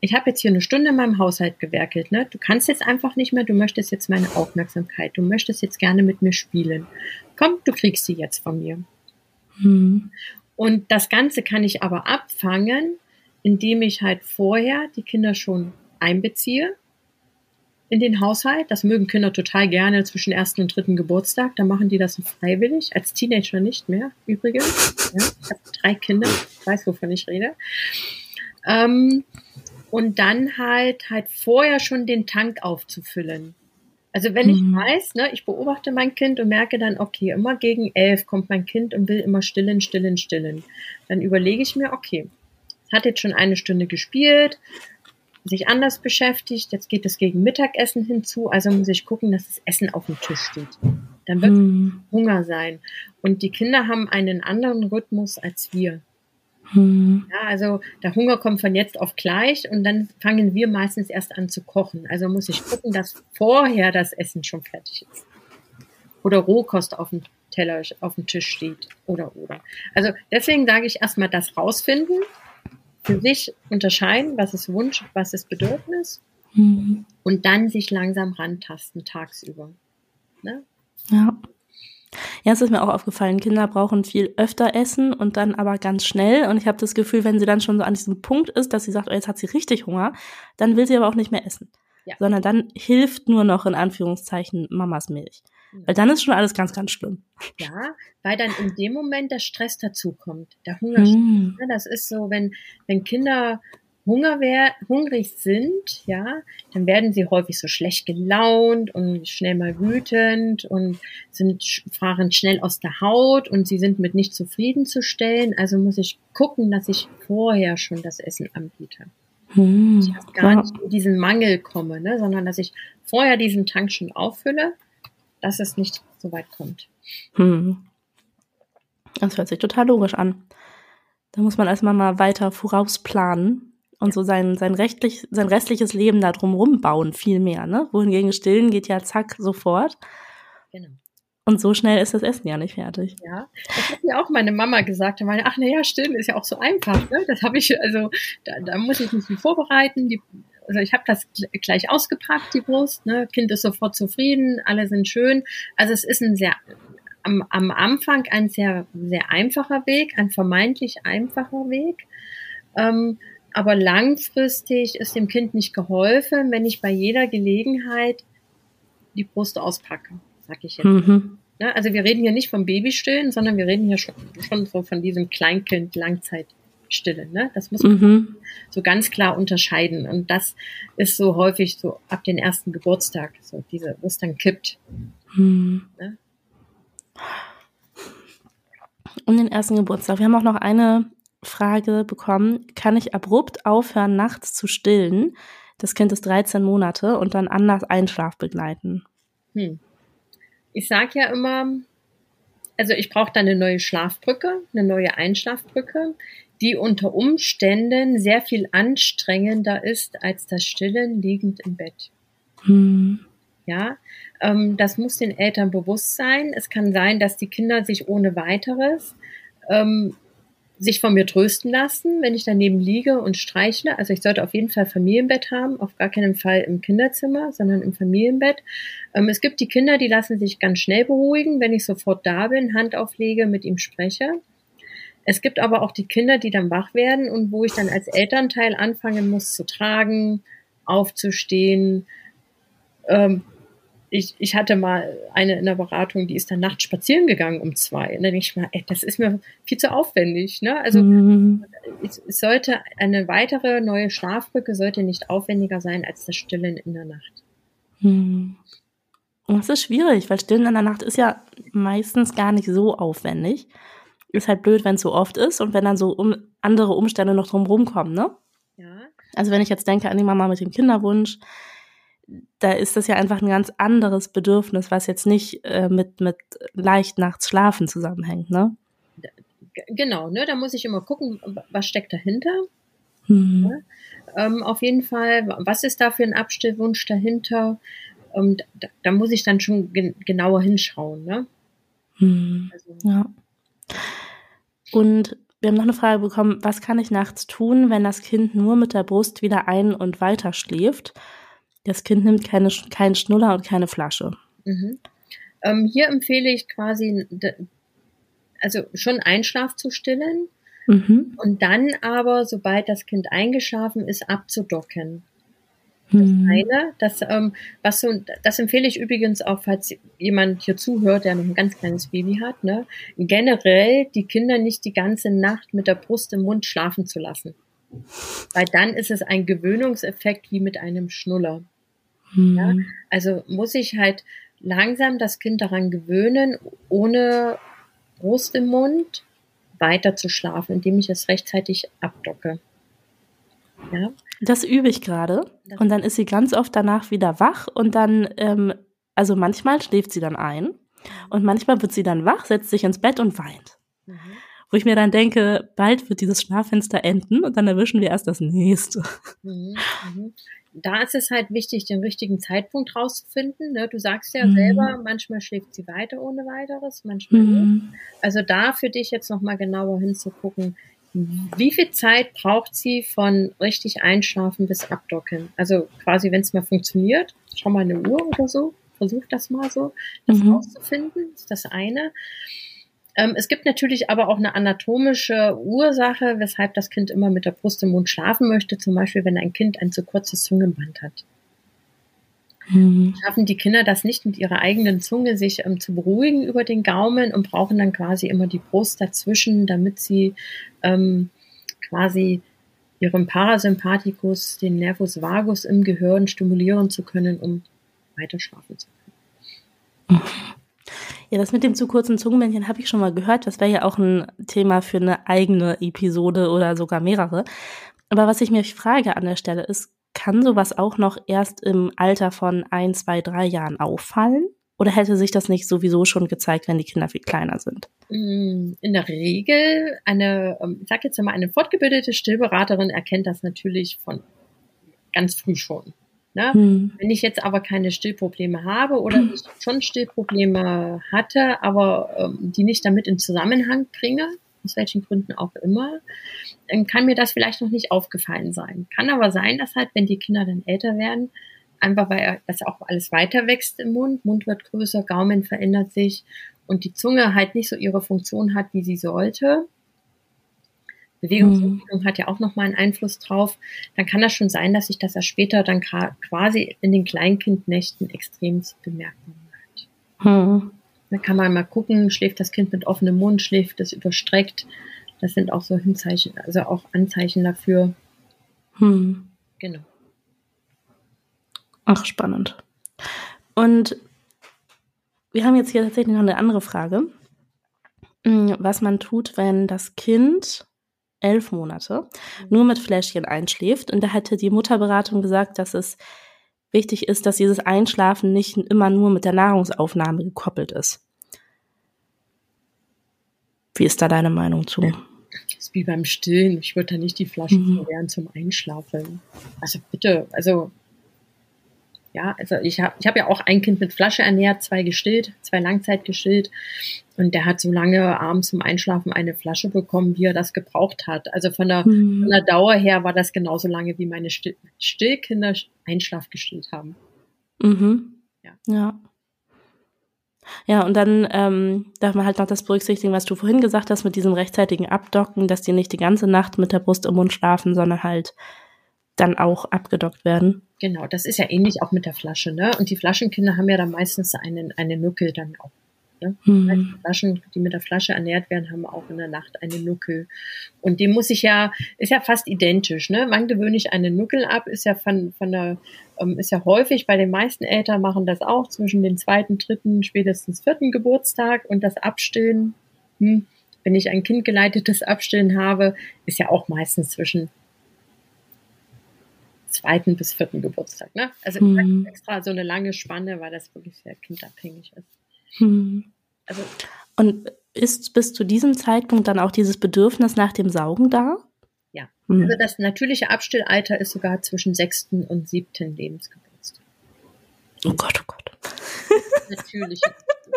ich habe jetzt hier eine Stunde in meinem Haushalt gewerkelt, ne? Du kannst jetzt einfach nicht mehr, du möchtest jetzt meine Aufmerksamkeit, du möchtest jetzt gerne mit mir spielen. Komm, du kriegst sie jetzt von mir. Mhm. Und das Ganze kann ich aber abfangen, indem ich halt vorher die Kinder schon einbeziehe in den Haushalt. Das mögen Kinder total gerne zwischen ersten und dritten Geburtstag. Da machen die das freiwillig. Als Teenager nicht mehr, übrigens. Ja, ich habe drei Kinder, ich weiß, wovon ich rede. Ähm, und dann halt halt vorher schon den Tank aufzufüllen. Also wenn ich mhm. weiß, ne, ich beobachte mein Kind und merke dann, okay, immer gegen elf kommt mein Kind und will immer stillen, stillen, stillen. Dann überlege ich mir, okay, es hat jetzt schon eine Stunde gespielt, sich anders beschäftigt, jetzt geht es gegen Mittagessen hinzu, also muss ich gucken, dass das Essen auf dem Tisch steht. Dann wird mhm. Hunger sein. Und die Kinder haben einen anderen Rhythmus als wir. Hm. Ja, also der Hunger kommt von jetzt auf gleich und dann fangen wir meistens erst an zu kochen. Also muss ich gucken, dass vorher das Essen schon fertig ist. Oder Rohkost auf dem Teller, auf dem Tisch steht. Oder, oder. Also deswegen sage ich erstmal das rausfinden, für sich unterscheiden, was ist Wunsch, was ist Bedürfnis hm. und dann sich langsam rantasten tagsüber. Ne? Ja. Ja, es ist mir auch aufgefallen, Kinder brauchen viel öfter Essen und dann aber ganz schnell. Und ich habe das Gefühl, wenn sie dann schon so an diesem Punkt ist, dass sie sagt, oh, jetzt hat sie richtig Hunger, dann will sie aber auch nicht mehr essen. Ja. Sondern dann hilft nur noch in Anführungszeichen Mamas Milch. Weil dann ist schon alles ganz, ganz schlimm. Ja, weil dann in dem Moment der Stress dazukommt. Der Hunger. Mm. Das ist so, wenn, wenn Kinder Hunger wär, hungrig sind, ja, dann werden sie häufig so schlecht gelaunt und schnell mal wütend und sind, fahren schnell aus der Haut und sie sind mit nicht zufriedenzustellen. Also muss ich gucken, dass ich vorher schon das Essen anbiete. Hm, ich gar ja. nicht in diesen Mangel komme, ne, sondern dass ich vorher diesen Tank schon auffülle, dass es nicht so weit kommt. Hm. Das hört sich total logisch an. Da muss man erstmal mal weiter vorausplanen und so sein, sein, rechtlich, sein restliches Leben da drumherum bauen, viel mehr, ne? Wohingegen Stillen geht ja zack, sofort. Genau. Und so schnell ist das Essen ja nicht fertig. Ja, das hat mir auch meine Mama gesagt. Da meine, ach naja, stillen ist ja auch so einfach. Ne? Das habe ich, also da, da muss ich viel vorbereiten. Die, also ich habe das gleich ausgepackt, die Brust. Ne? Kind ist sofort zufrieden, alle sind schön. Also es ist ein sehr am, am Anfang ein sehr, sehr einfacher Weg, ein vermeintlich einfacher Weg. Ähm, aber langfristig ist dem Kind nicht geholfen, wenn ich bei jeder Gelegenheit die Brust auspacke, sag ich jetzt. Mhm. Ne? Also wir reden hier nicht vom Babystillen, sondern wir reden hier schon, schon so von diesem Kleinkind-Langzeitstillen. Ne? Das muss man mhm. so ganz klar unterscheiden. Und das ist so häufig so ab den ersten Geburtstag, so diese, wo es dann kippt. Mhm. Ne? Um den ersten Geburtstag. Wir haben auch noch eine Frage bekommen. Kann ich abrupt aufhören, nachts zu stillen? Das Kind ist 13 Monate und dann anders Einschlaf begleiten. Hm. Ich sage ja immer, also ich brauche da eine neue Schlafbrücke, eine neue Einschlafbrücke, die unter Umständen sehr viel anstrengender ist als das Stillen liegend im Bett. Hm. Ja, ähm, das muss den Eltern bewusst sein. Es kann sein, dass die Kinder sich ohne weiteres ähm, sich von mir trösten lassen, wenn ich daneben liege und streichle. Also ich sollte auf jeden Fall Familienbett haben, auf gar keinen Fall im Kinderzimmer, sondern im Familienbett. Ähm, es gibt die Kinder, die lassen sich ganz schnell beruhigen, wenn ich sofort da bin, Hand auflege, mit ihm spreche. Es gibt aber auch die Kinder, die dann wach werden und wo ich dann als Elternteil anfangen muss zu tragen, aufzustehen, ähm, ich, ich hatte mal eine in der Beratung, die ist dann nachts spazieren gegangen um zwei. Und dann denke ich mal, ey, das ist mir viel zu aufwendig. Ne? Also mhm. es, es, sollte eine weitere neue Schlafbrücke sollte nicht aufwendiger sein als das Stillen in der Nacht. Mhm. Und das ist schwierig, weil Stillen in der Nacht ist ja meistens gar nicht so aufwendig. Ist halt blöd, wenn es so oft ist und wenn dann so um, andere Umstände noch drumherum kommen, ne? Ja. Also wenn ich jetzt denke an die Mama mit dem Kinderwunsch, da ist das ja einfach ein ganz anderes Bedürfnis, was jetzt nicht äh, mit, mit leicht nachts schlafen zusammenhängt, ne? Genau, ne? Da muss ich immer gucken, was steckt dahinter. Mhm. Ja? Ähm, auf jeden Fall, was ist da für ein Abstellwunsch dahinter? Ähm, da, da, muss ich dann schon gen genauer hinschauen, ne? Mhm. Also. Ja. Und wir haben noch eine Frage bekommen, was kann ich nachts tun, wenn das Kind nur mit der Brust wieder ein- und weiter schläft? Das Kind nimmt keine, keinen Schnuller und keine Flasche. Mhm. Ähm, hier empfehle ich quasi, also schon Einschlaf zu stillen mhm. und dann aber, sobald das Kind eingeschlafen ist, abzudocken. Das mhm. eine, das, ähm, was so, das empfehle ich übrigens auch, falls jemand hier zuhört, der noch ein ganz kleines Baby hat, ne, generell die Kinder nicht die ganze Nacht mit der Brust im Mund schlafen zu lassen. Weil dann ist es ein Gewöhnungseffekt wie mit einem Schnuller. Mhm. Ja? Also muss ich halt langsam das Kind daran gewöhnen, ohne Brust im Mund weiter zu schlafen, indem ich es rechtzeitig abdocke. Ja? Das übe ich gerade. Und dann ist sie ganz oft danach wieder wach und dann, ähm, also manchmal schläft sie dann ein und manchmal wird sie dann wach, setzt sich ins Bett und weint. Mhm. Wo ich mir dann denke, bald wird dieses Schlaffenster enden und dann erwischen wir erst das nächste. Mhm, mhm da ist es halt wichtig, den richtigen Zeitpunkt rauszufinden. Ne? Du sagst ja mhm. selber, manchmal schläft sie weiter ohne weiteres, manchmal mhm. nicht. Also da für dich jetzt nochmal genauer hinzugucken, wie viel Zeit braucht sie von richtig einschlafen bis abdocken? Also quasi, wenn es mal funktioniert, schau mal eine Uhr oder so, versuch das mal so, das mhm. rauszufinden, ist das eine. Ähm, es gibt natürlich aber auch eine anatomische Ursache, weshalb das Kind immer mit der Brust im Mund schlafen möchte. Zum Beispiel, wenn ein Kind ein zu kurzes Zungenband hat. Mhm. Schaffen die Kinder das nicht mit ihrer eigenen Zunge, sich ähm, zu beruhigen über den Gaumen und brauchen dann quasi immer die Brust dazwischen, damit sie ähm, quasi ihren Parasympathikus, den Nervus vagus im Gehirn stimulieren zu können, um weiter schlafen zu können. Ja, das mit dem zu kurzen Zungenbändchen habe ich schon mal gehört. Das wäre ja auch ein Thema für eine eigene Episode oder sogar mehrere. Aber was ich mir frage an der Stelle ist, kann sowas auch noch erst im Alter von ein, zwei, drei Jahren auffallen? Oder hätte sich das nicht sowieso schon gezeigt, wenn die Kinder viel kleiner sind? Mm, in der Regel, eine, ähm, ich sag jetzt mal, eine fortgebildete Stillberaterin erkennt das natürlich von ganz früh schon. Ne? Hm. Wenn ich jetzt aber keine Stillprobleme habe oder ich schon Stillprobleme hatte, aber ähm, die nicht damit in Zusammenhang bringe, aus welchen Gründen auch immer, dann kann mir das vielleicht noch nicht aufgefallen sein. Kann aber sein, dass halt, wenn die Kinder dann älter werden, einfach weil das auch alles weiter wächst im Mund, Mund wird größer, Gaumen verändert sich und die Zunge halt nicht so ihre Funktion hat, wie sie sollte, Bewegungsentwicklung mhm. hat ja auch nochmal einen Einfluss drauf, dann kann das schon sein, dass sich das erst später dann quasi in den Kleinkindnächten extrem bemerkbar macht. Mhm. Da kann man mal gucken, schläft das Kind mit offenem Mund, schläft es überstreckt. Das sind auch so Hinzeichen, also auch Anzeichen dafür. Hm. Genau. Ach, spannend. Und wir haben jetzt hier tatsächlich noch eine andere Frage. Hm, was man tut, wenn das Kind elf Monate nur mit Fläschchen einschläft. Und da hätte die Mutterberatung gesagt, dass es wichtig ist, dass dieses Einschlafen nicht immer nur mit der Nahrungsaufnahme gekoppelt ist. Wie ist da deine Meinung zu? Das ist wie beim Stillen. Ich würde da nicht die Flasche mhm. verwehren zum Einschlafen. Also bitte, also ja, also ich habe ich hab ja auch ein Kind mit Flasche ernährt, zwei gestillt, zwei Langzeit gestillt. Und der hat so lange abends zum Einschlafen eine Flasche bekommen, wie er das gebraucht hat. Also von der, mhm. von der Dauer her war das genauso lange, wie meine Still Stillkinder Einschlaf gestillt haben. Mhm. Ja. ja. Ja, und dann ähm, darf man halt noch das berücksichtigen, was du vorhin gesagt hast mit diesem rechtzeitigen Abdocken, dass die nicht die ganze Nacht mit der Brust im Mund schlafen, sondern halt dann auch abgedockt werden. Genau, das ist ja ähnlich auch mit der Flasche, ne? Und die Flaschenkinder haben ja dann meistens einen, einen Nuckel dann auch. Ne? Mhm. Die Flaschen, die mit der Flasche ernährt werden, haben auch in der Nacht einen Nuckel. Und dem muss ich ja, ist ja fast identisch, ne? Wann gewöhne ich einen Nuckel ab, ist ja von, von der, ähm, ist ja häufig, bei den meisten Eltern machen das auch zwischen den zweiten, dritten, spätestens vierten Geburtstag und das Abstillen, hm, wenn ich ein kindgeleitetes Abstillen habe, ist ja auch meistens zwischen zweiten bis vierten Geburtstag. Ne? Also hm. extra so eine lange Spanne, weil das wirklich sehr kindabhängig ist. Hm. Also, Und ist bis zu diesem Zeitpunkt dann auch dieses Bedürfnis nach dem Saugen da? Ja. Hm. Also das natürliche Abstillalter ist sogar zwischen sechsten und siebten Lebensgeburtstag. Oh Gott, oh Gott. Das natürliche.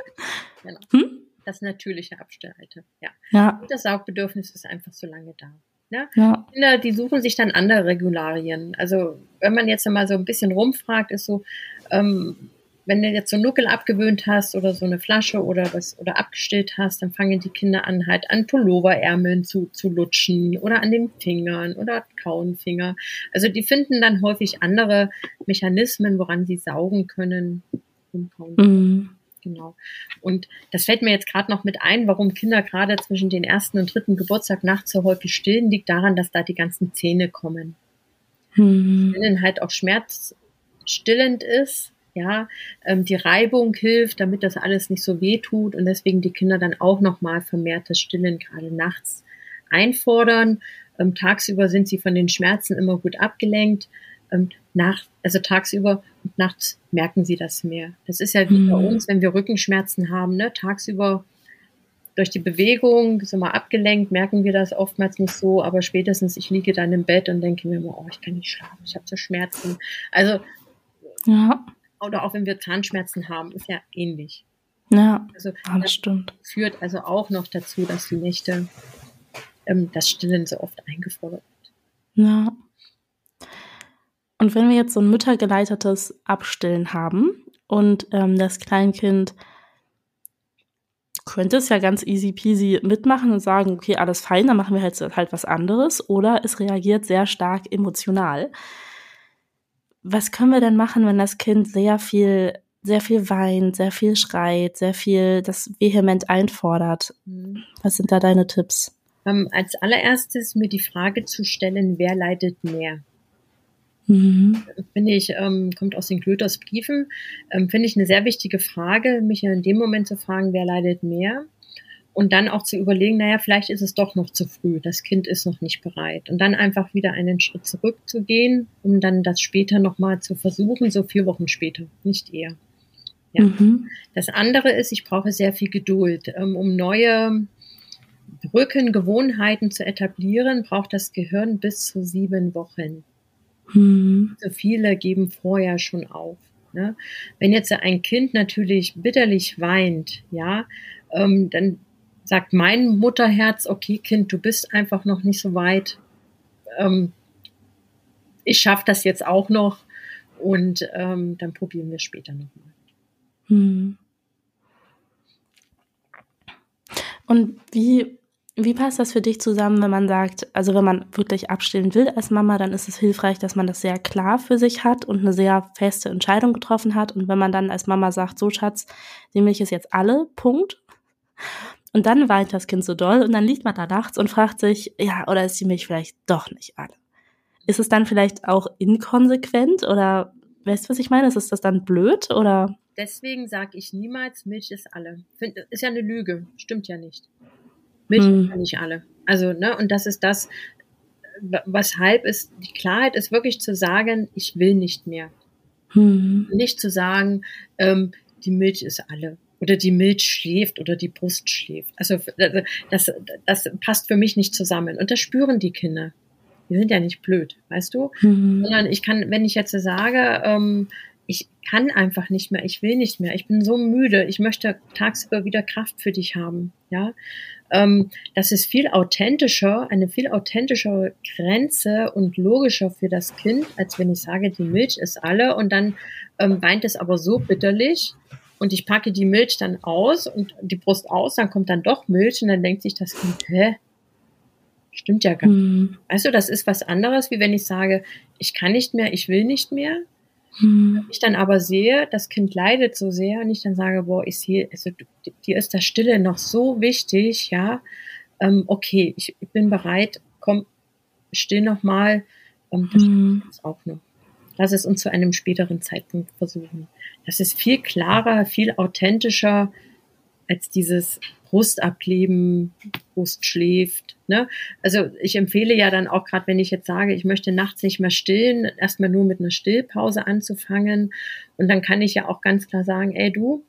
genau. Hm? Das natürliche Abstillalter, ja. ja. Und das Saugbedürfnis ist einfach so lange da. Ne? Ja. Kinder, die suchen sich dann andere Regularien. Also wenn man jetzt mal so ein bisschen rumfragt, ist so, ähm, wenn du jetzt so einen Nuckel abgewöhnt hast oder so eine Flasche oder was oder abgestillt hast, dann fangen die Kinder an, halt an Pulloverärmeln zu, zu lutschen oder an den Fingern oder kauen Finger. Also die finden dann häufig andere Mechanismen, woran sie saugen können. Mhm. Genau. Und das fällt mir jetzt gerade noch mit ein, warum Kinder gerade zwischen den ersten und dritten Geburtstag nachts so häufig stillen, liegt daran, dass da die ganzen Zähne kommen. Mhm. Stillen halt auch schmerzstillend ist ja, ähm, die Reibung hilft, damit das alles nicht so weh tut und deswegen die Kinder dann auch nochmal vermehrtes Stillen gerade nachts einfordern. Ähm, tagsüber sind sie von den Schmerzen immer gut abgelenkt. Ähm, nach, also tagsüber und nachts merken sie das mehr. Das ist ja wie mhm. bei uns, wenn wir Rückenschmerzen haben, ne? tagsüber durch die Bewegung, sind wir abgelenkt, merken wir das oftmals nicht so, aber spätestens ich liege dann im Bett und denke mir immer, oh, ich kann nicht schlafen, ich habe so Schmerzen. Also ja oder auch wenn wir Zahnschmerzen haben, ist ja ähnlich. Ja, also, das, das stimmt. Führt also auch noch dazu, dass die Nächte ähm, das Stillen so oft eingefordert wird. Ja. Und wenn wir jetzt so ein müttergeleitetes Abstillen haben und ähm, das Kleinkind könnte es ja ganz easy peasy mitmachen und sagen, okay, alles fein, dann machen wir halt, halt was anderes. Oder es reagiert sehr stark emotional was können wir denn machen, wenn das Kind sehr viel, sehr viel weint, sehr viel schreit, sehr viel das vehement einfordert? Mhm. Was sind da deine Tipps? Ähm, als allererstes mir die Frage zu stellen, wer leidet mehr? Mhm. Finde ich, ähm, kommt aus den Klöters Briefen, ähm, finde ich eine sehr wichtige Frage, mich in dem Moment zu fragen, wer leidet mehr? Und dann auch zu überlegen, naja, vielleicht ist es doch noch zu früh, das Kind ist noch nicht bereit. Und dann einfach wieder einen Schritt zurückzugehen, um dann das später nochmal zu versuchen, so vier Wochen später, nicht eher. Ja. Mhm. Das andere ist, ich brauche sehr viel Geduld. Ähm, um neue Rückengewohnheiten zu etablieren, braucht das Gehirn bis zu sieben Wochen. Mhm. So viele geben vorher schon auf. Ne? Wenn jetzt ein Kind natürlich bitterlich weint, ja, ähm, dann sagt mein Mutterherz, okay, Kind, du bist einfach noch nicht so weit. Ähm, ich schaffe das jetzt auch noch und ähm, dann probieren wir später nochmal. Hm. Und wie Wie passt das für dich zusammen, wenn man sagt, also wenn man wirklich abstillen will als Mama, dann ist es hilfreich, dass man das sehr klar für sich hat und eine sehr feste Entscheidung getroffen hat. Und wenn man dann als Mama sagt, so Schatz, die Milch ist jetzt alle, Punkt. Und dann weint das Kind so doll und dann liegt man da nachts und fragt sich, ja, oder ist die Milch vielleicht doch nicht alle? Ist es dann vielleicht auch inkonsequent oder weißt du, was ich meine? Ist das dann blöd oder? Deswegen sage ich niemals, Milch ist alle. Find, ist ja eine Lüge, stimmt ja nicht. Milch hm. kann nicht alle. Also, ne, und das ist das, weshalb ist, die Klarheit ist wirklich zu sagen, ich will nicht mehr. Hm. Nicht zu sagen, ähm, die Milch ist alle. Oder die Milch schläft oder die Brust schläft. Also das, das passt für mich nicht zusammen. Und das spüren die Kinder. Die sind ja nicht blöd, weißt du? Mhm. Sondern ich kann, wenn ich jetzt sage, ähm, ich kann einfach nicht mehr, ich will nicht mehr, ich bin so müde, ich möchte tagsüber wieder Kraft für dich haben, ja. Ähm, das ist viel authentischer, eine viel authentischere Grenze und logischer für das Kind, als wenn ich sage, die Milch ist alle und dann ähm, weint es aber so bitterlich und ich packe die Milch dann aus und die Brust aus, dann kommt dann doch Milch und dann denkt sich das Kind, hä? Stimmt ja gar nicht. Mhm. Weißt du, das ist was anderes, wie wenn ich sage, ich kann nicht mehr, ich will nicht mehr. Hm. Ich dann aber sehe, das Kind leidet so sehr und ich dann sage, boah, ich sehe, also dir ist das Stille noch so wichtig, ja. Ähm, okay, ich, ich, bin bereit, komm, still noch mal. Ähm, das hm. auch noch. Lass es uns zu einem späteren Zeitpunkt versuchen. Das ist viel klarer, viel authentischer als dieses Brust abkleben, Brust schläft. Ne? Also ich empfehle ja dann auch gerade, wenn ich jetzt sage, ich möchte nachts nicht mehr stillen, erstmal nur mit einer Stillpause anzufangen. Und dann kann ich ja auch ganz klar sagen, ey du,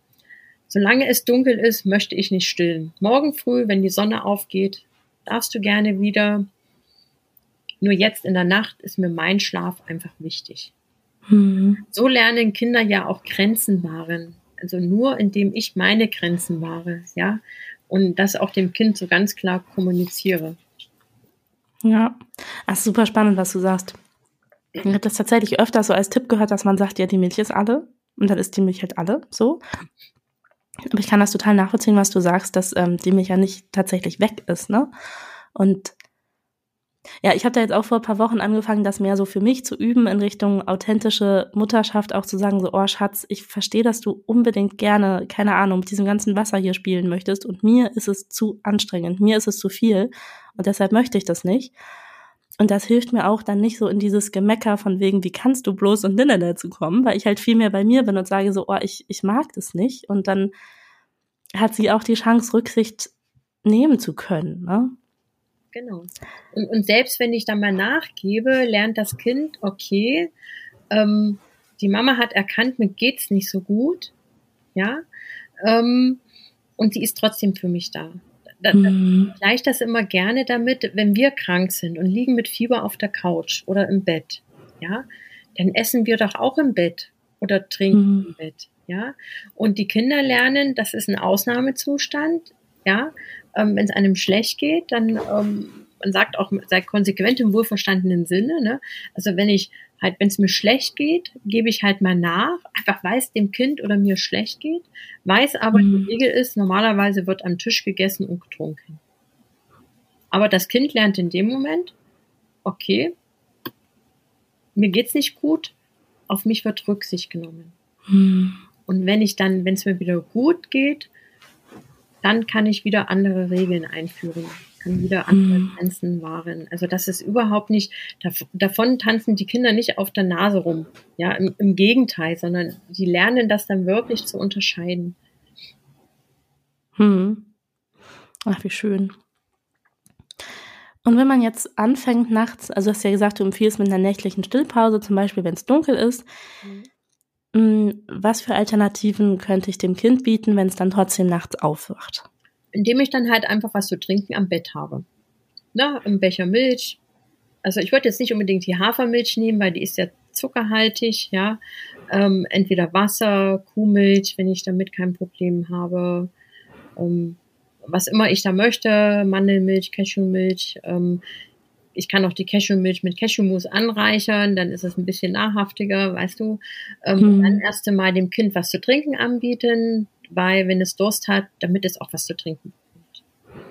solange es dunkel ist, möchte ich nicht stillen. Morgen früh, wenn die Sonne aufgeht, darfst du gerne wieder. Nur jetzt in der Nacht ist mir mein Schlaf einfach wichtig. Mhm. So lernen Kinder ja auch Grenzen wahren. Also nur indem ich meine Grenzen wahre, ja und das auch dem Kind so ganz klar kommuniziere. Ja, das ist super spannend, was du sagst. Ich habe das tatsächlich öfter so als Tipp gehört, dass man sagt, ja, die Milch ist alle und dann ist die Milch halt alle so. Aber ich kann das total nachvollziehen, was du sagst, dass ähm, die Milch ja nicht tatsächlich weg ist, ne? Und ja, ich habe da jetzt auch vor ein paar Wochen angefangen, das mehr so für mich zu üben in Richtung authentische Mutterschaft, auch zu sagen, so, oh Schatz, ich verstehe, dass du unbedingt gerne, keine Ahnung, mit diesem ganzen Wasser hier spielen möchtest und mir ist es zu anstrengend, mir ist es zu viel und deshalb möchte ich das nicht. Und das hilft mir auch dann nicht so in dieses Gemecker von wegen, wie kannst du bloß und Dinner dazu kommen, weil ich halt viel mehr bei mir bin und sage so, oh, ich, ich mag das nicht. Und dann hat sie auch die Chance, Rücksicht nehmen zu können. Ne? Genau. Und, und selbst wenn ich dann mal nachgebe, lernt das Kind, okay, ähm, die Mama hat erkannt, mir geht's nicht so gut, ja, ähm, und sie ist trotzdem für mich da. Da, da mhm. gleicht das immer gerne damit, wenn wir krank sind und liegen mit Fieber auf der Couch oder im Bett, ja, dann essen wir doch auch im Bett oder trinken mhm. im Bett, ja. Und die Kinder lernen, das ist ein Ausnahmezustand, ja, ähm, wenn es einem schlecht geht, dann, ähm, man sagt auch, sei konsequent im wohlverstandenen Sinne, ne? Also wenn ich halt, wenn es mir schlecht geht, gebe ich halt mal nach, einfach weil es dem Kind oder mir schlecht geht, weiß aber, mhm. die Regel ist, normalerweise wird am Tisch gegessen und getrunken. Aber das Kind lernt in dem Moment, okay, mir geht's nicht gut, auf mich wird Rücksicht genommen. Mhm. Und wenn ich dann, wenn es mir wieder gut geht, dann kann ich wieder andere Regeln einführen, kann wieder andere mhm. Grenzen wahren. Also das ist überhaupt nicht, davon tanzen die Kinder nicht auf der Nase rum. Ja, im, im Gegenteil, sondern die lernen das dann wirklich zu unterscheiden. Hm. Ach, wie schön. Und wenn man jetzt anfängt nachts, also du hast ja gesagt, du empfiehlst mit einer nächtlichen Stillpause, zum Beispiel, wenn es dunkel ist, mhm. Hm, was für Alternativen könnte ich dem Kind bieten, wenn es dann trotzdem nachts aufwacht? Indem ich dann halt einfach was zu trinken am Bett habe. Na, ein Becher Milch. Also ich würde jetzt nicht unbedingt die Hafermilch nehmen, weil die ist ja zuckerhaltig, ja. Ähm, entweder Wasser, Kuhmilch, wenn ich damit kein Problem habe. Ähm, was immer ich da möchte, Mandelmilch, Cashewmilch. Ähm, ich kann auch die Cashewmilch mit Cashewmus anreichern, dann ist es ein bisschen nahrhaftiger, weißt du. Ähm, mhm. Dann erst einmal dem Kind was zu trinken anbieten, weil wenn es Durst hat, damit es auch was zu trinken bekommt.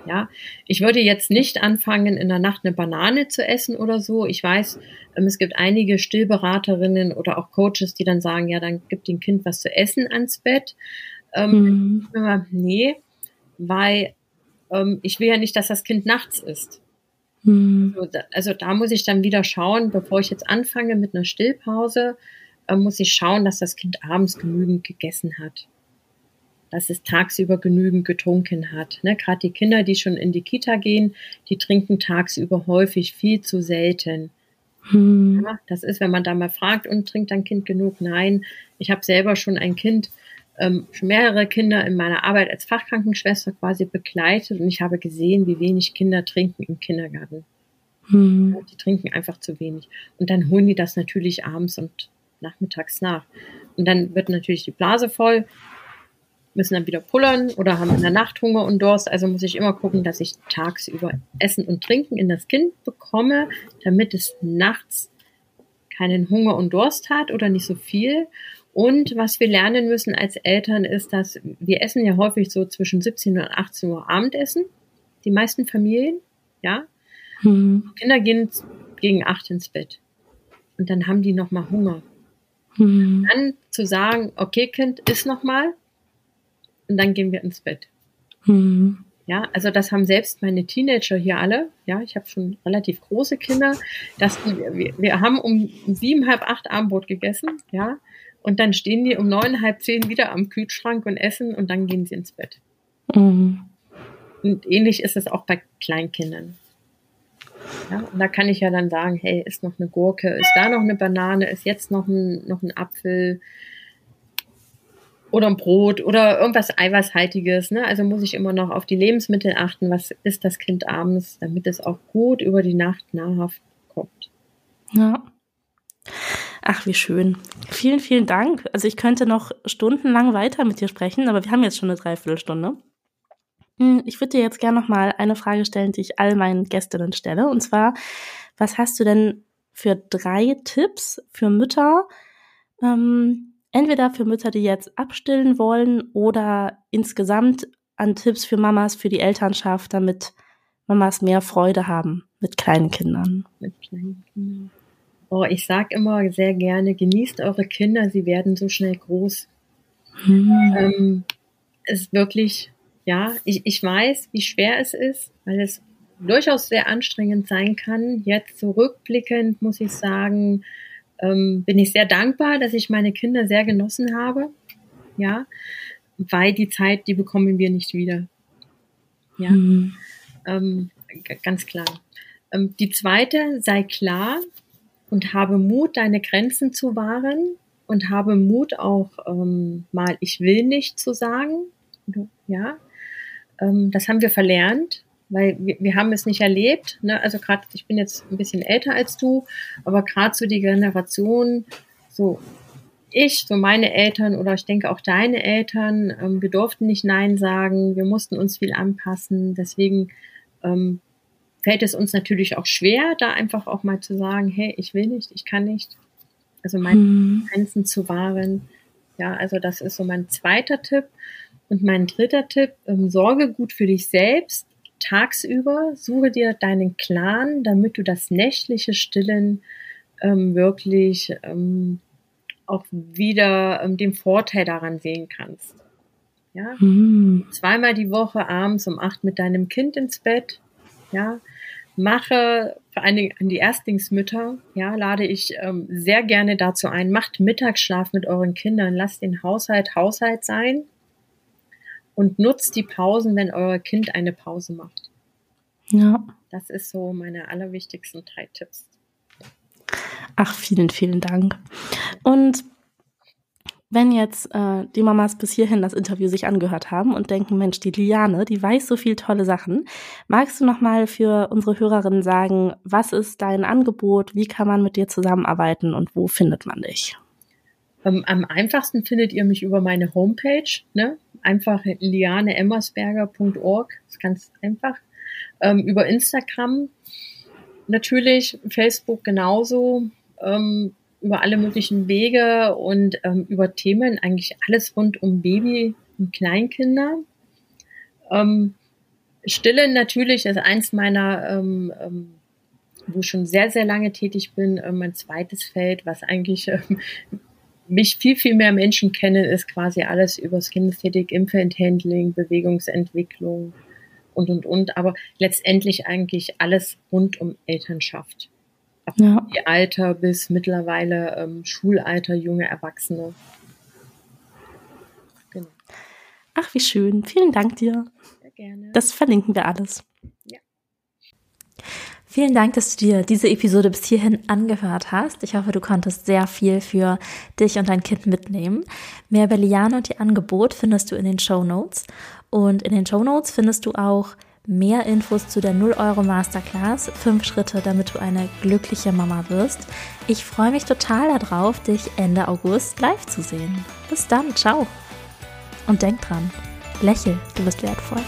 Ja, ich würde jetzt nicht anfangen, in der Nacht eine Banane zu essen oder so. Ich weiß, ähm, es gibt einige Stillberaterinnen oder auch Coaches, die dann sagen, ja, dann gibt dem Kind was zu essen ans Bett. Ähm, mhm. Nee, weil ähm, ich will ja nicht, dass das Kind nachts isst. Mhm. Also, da, also, da, muss ich dann wieder schauen, bevor ich jetzt anfange mit einer Stillpause, äh, muss ich schauen, dass das Kind abends genügend gegessen hat dass es tagsüber genügend getrunken hat. Ne? Gerade die Kinder, die schon in die Kita gehen, die trinken tagsüber häufig viel zu selten. Hm. Ja, das ist, wenn man da mal fragt, und trinkt dein Kind genug? Nein, ich habe selber schon ein Kind, ähm, schon mehrere Kinder in meiner Arbeit als Fachkrankenschwester quasi begleitet und ich habe gesehen, wie wenig Kinder trinken im Kindergarten. Hm. Ja, die trinken einfach zu wenig. Und dann holen die das natürlich abends und nachmittags nach. Und dann wird natürlich die Blase voll müssen dann wieder pullern oder haben in der Nacht Hunger und Durst. Also muss ich immer gucken, dass ich tagsüber Essen und Trinken in das Kind bekomme, damit es nachts keinen Hunger und Durst hat oder nicht so viel. Und was wir lernen müssen als Eltern ist, dass wir essen ja häufig so zwischen 17 und 18 Uhr Abendessen. Die meisten Familien, ja. Hm. Kinder gehen gegen acht ins Bett. Und dann haben die nochmal Hunger. Hm. Dann zu sagen, okay, Kind, iss nochmal, und dann gehen wir ins Bett. Mhm. Ja, also das haben selbst meine Teenager hier alle. Ja, ich habe schon relativ große Kinder. Dass die, wir, wir haben um sieben, halb acht Abendbrot gegessen. Ja, und dann stehen die um neun, halb zehn wieder am Kühlschrank und essen und dann gehen sie ins Bett. Mhm. Und ähnlich ist es auch bei Kleinkindern. Ja, und da kann ich ja dann sagen, hey, ist noch eine Gurke, ist da noch eine Banane, ist jetzt noch ein, noch ein Apfel, oder ein Brot oder irgendwas Eiweißhaltiges. Ne? Also muss ich immer noch auf die Lebensmittel achten. Was isst das Kind abends, damit es auch gut über die Nacht nahrhaft kommt. Ja. Ach, wie schön. Vielen, vielen Dank. Also ich könnte noch stundenlang weiter mit dir sprechen, aber wir haben jetzt schon eine Dreiviertelstunde. Hm, ich würde dir jetzt gerne noch mal eine Frage stellen, die ich all meinen Gästinnen stelle. Und zwar, was hast du denn für drei Tipps für Mütter, ähm, entweder für Mütter, die jetzt abstillen wollen oder insgesamt an Tipps für Mamas für die Elternschaft, damit Mamas mehr Freude haben mit kleinen Kindern. Mit kleinen Kindern. Oh, ich sag immer sehr gerne, genießt eure Kinder, sie werden so schnell groß. Hm. Ähm, ist wirklich, ja, ich, ich weiß, wie schwer es ist, weil es durchaus sehr anstrengend sein kann. Jetzt zurückblickend muss ich sagen, ähm, bin ich sehr dankbar, dass ich meine Kinder sehr genossen habe. Ja, weil die Zeit, die bekommen wir nicht wieder. Ja, mhm. ähm, ganz klar. Ähm, die zweite, sei klar und habe Mut, deine Grenzen zu wahren und habe Mut auch ähm, mal, ich will nicht zu sagen. Ja, ähm, das haben wir verlernt weil wir, wir haben es nicht erlebt. Ne? Also gerade, ich bin jetzt ein bisschen älter als du, aber gerade so die Generation, so ich, so meine Eltern oder ich denke auch deine Eltern, ähm, wir durften nicht Nein sagen, wir mussten uns viel anpassen. Deswegen ähm, fällt es uns natürlich auch schwer, da einfach auch mal zu sagen, hey, ich will nicht, ich kann nicht. Also meine hm. Grenzen zu wahren. Ja, also das ist so mein zweiter Tipp. Und mein dritter Tipp, ähm, sorge gut für dich selbst, tagsüber, suche dir deinen Clan, damit du das nächtliche Stillen ähm, wirklich ähm, auch wieder ähm, den Vorteil daran sehen kannst. Ja, mhm. zweimal die Woche abends um acht mit deinem Kind ins Bett. Ja, mache vor allen Dingen an die Erstlingsmütter, ja, lade ich ähm, sehr gerne dazu ein, macht Mittagsschlaf mit euren Kindern, lasst den Haushalt Haushalt sein und nutzt die Pausen, wenn euer Kind eine Pause macht. Ja. Das ist so meine allerwichtigsten drei Tipps. Ach, vielen, vielen Dank. Und wenn jetzt äh, die Mamas bis hierhin das Interview sich angehört haben und denken, Mensch, die Liane, die weiß so viel tolle Sachen, magst du noch mal für unsere Hörerinnen sagen, was ist dein Angebot, wie kann man mit dir zusammenarbeiten und wo findet man dich? Ähm, am einfachsten findet ihr mich über meine Homepage, ne? einfach lianeemmersberger.org, ist ganz einfach. Ähm, über Instagram natürlich, Facebook genauso, ähm, über alle möglichen Wege und ähm, über Themen, eigentlich alles rund um Baby und Kleinkinder. Ähm, Stillen natürlich ist eins meiner, ähm, ähm, wo ich schon sehr, sehr lange tätig bin, äh, mein zweites Feld, was eigentlich ähm, mich viel, viel mehr Menschen kennen, ist quasi alles über Kinästhetik, Infant Handling, Bewegungsentwicklung und, und, und. Aber letztendlich eigentlich alles rund um Elternschaft. Ja. Alter bis mittlerweile ähm, Schulalter, junge Erwachsene. Genau. Ach, wie schön. Vielen Dank dir. Sehr gerne. Das verlinken wir alles. Ja. Vielen Dank, dass du dir diese Episode bis hierhin angehört hast. Ich hoffe, du konntest sehr viel für dich und dein Kind mitnehmen. Mehr über Liane und ihr Angebot findest du in den Show Notes. Und in den Show Notes findest du auch mehr Infos zu der 0 Euro Masterclass, fünf Schritte, damit du eine glückliche Mama wirst. Ich freue mich total darauf, dich Ende August live zu sehen. Bis dann, ciao. Und denk dran, lächel, du bist wertvoll.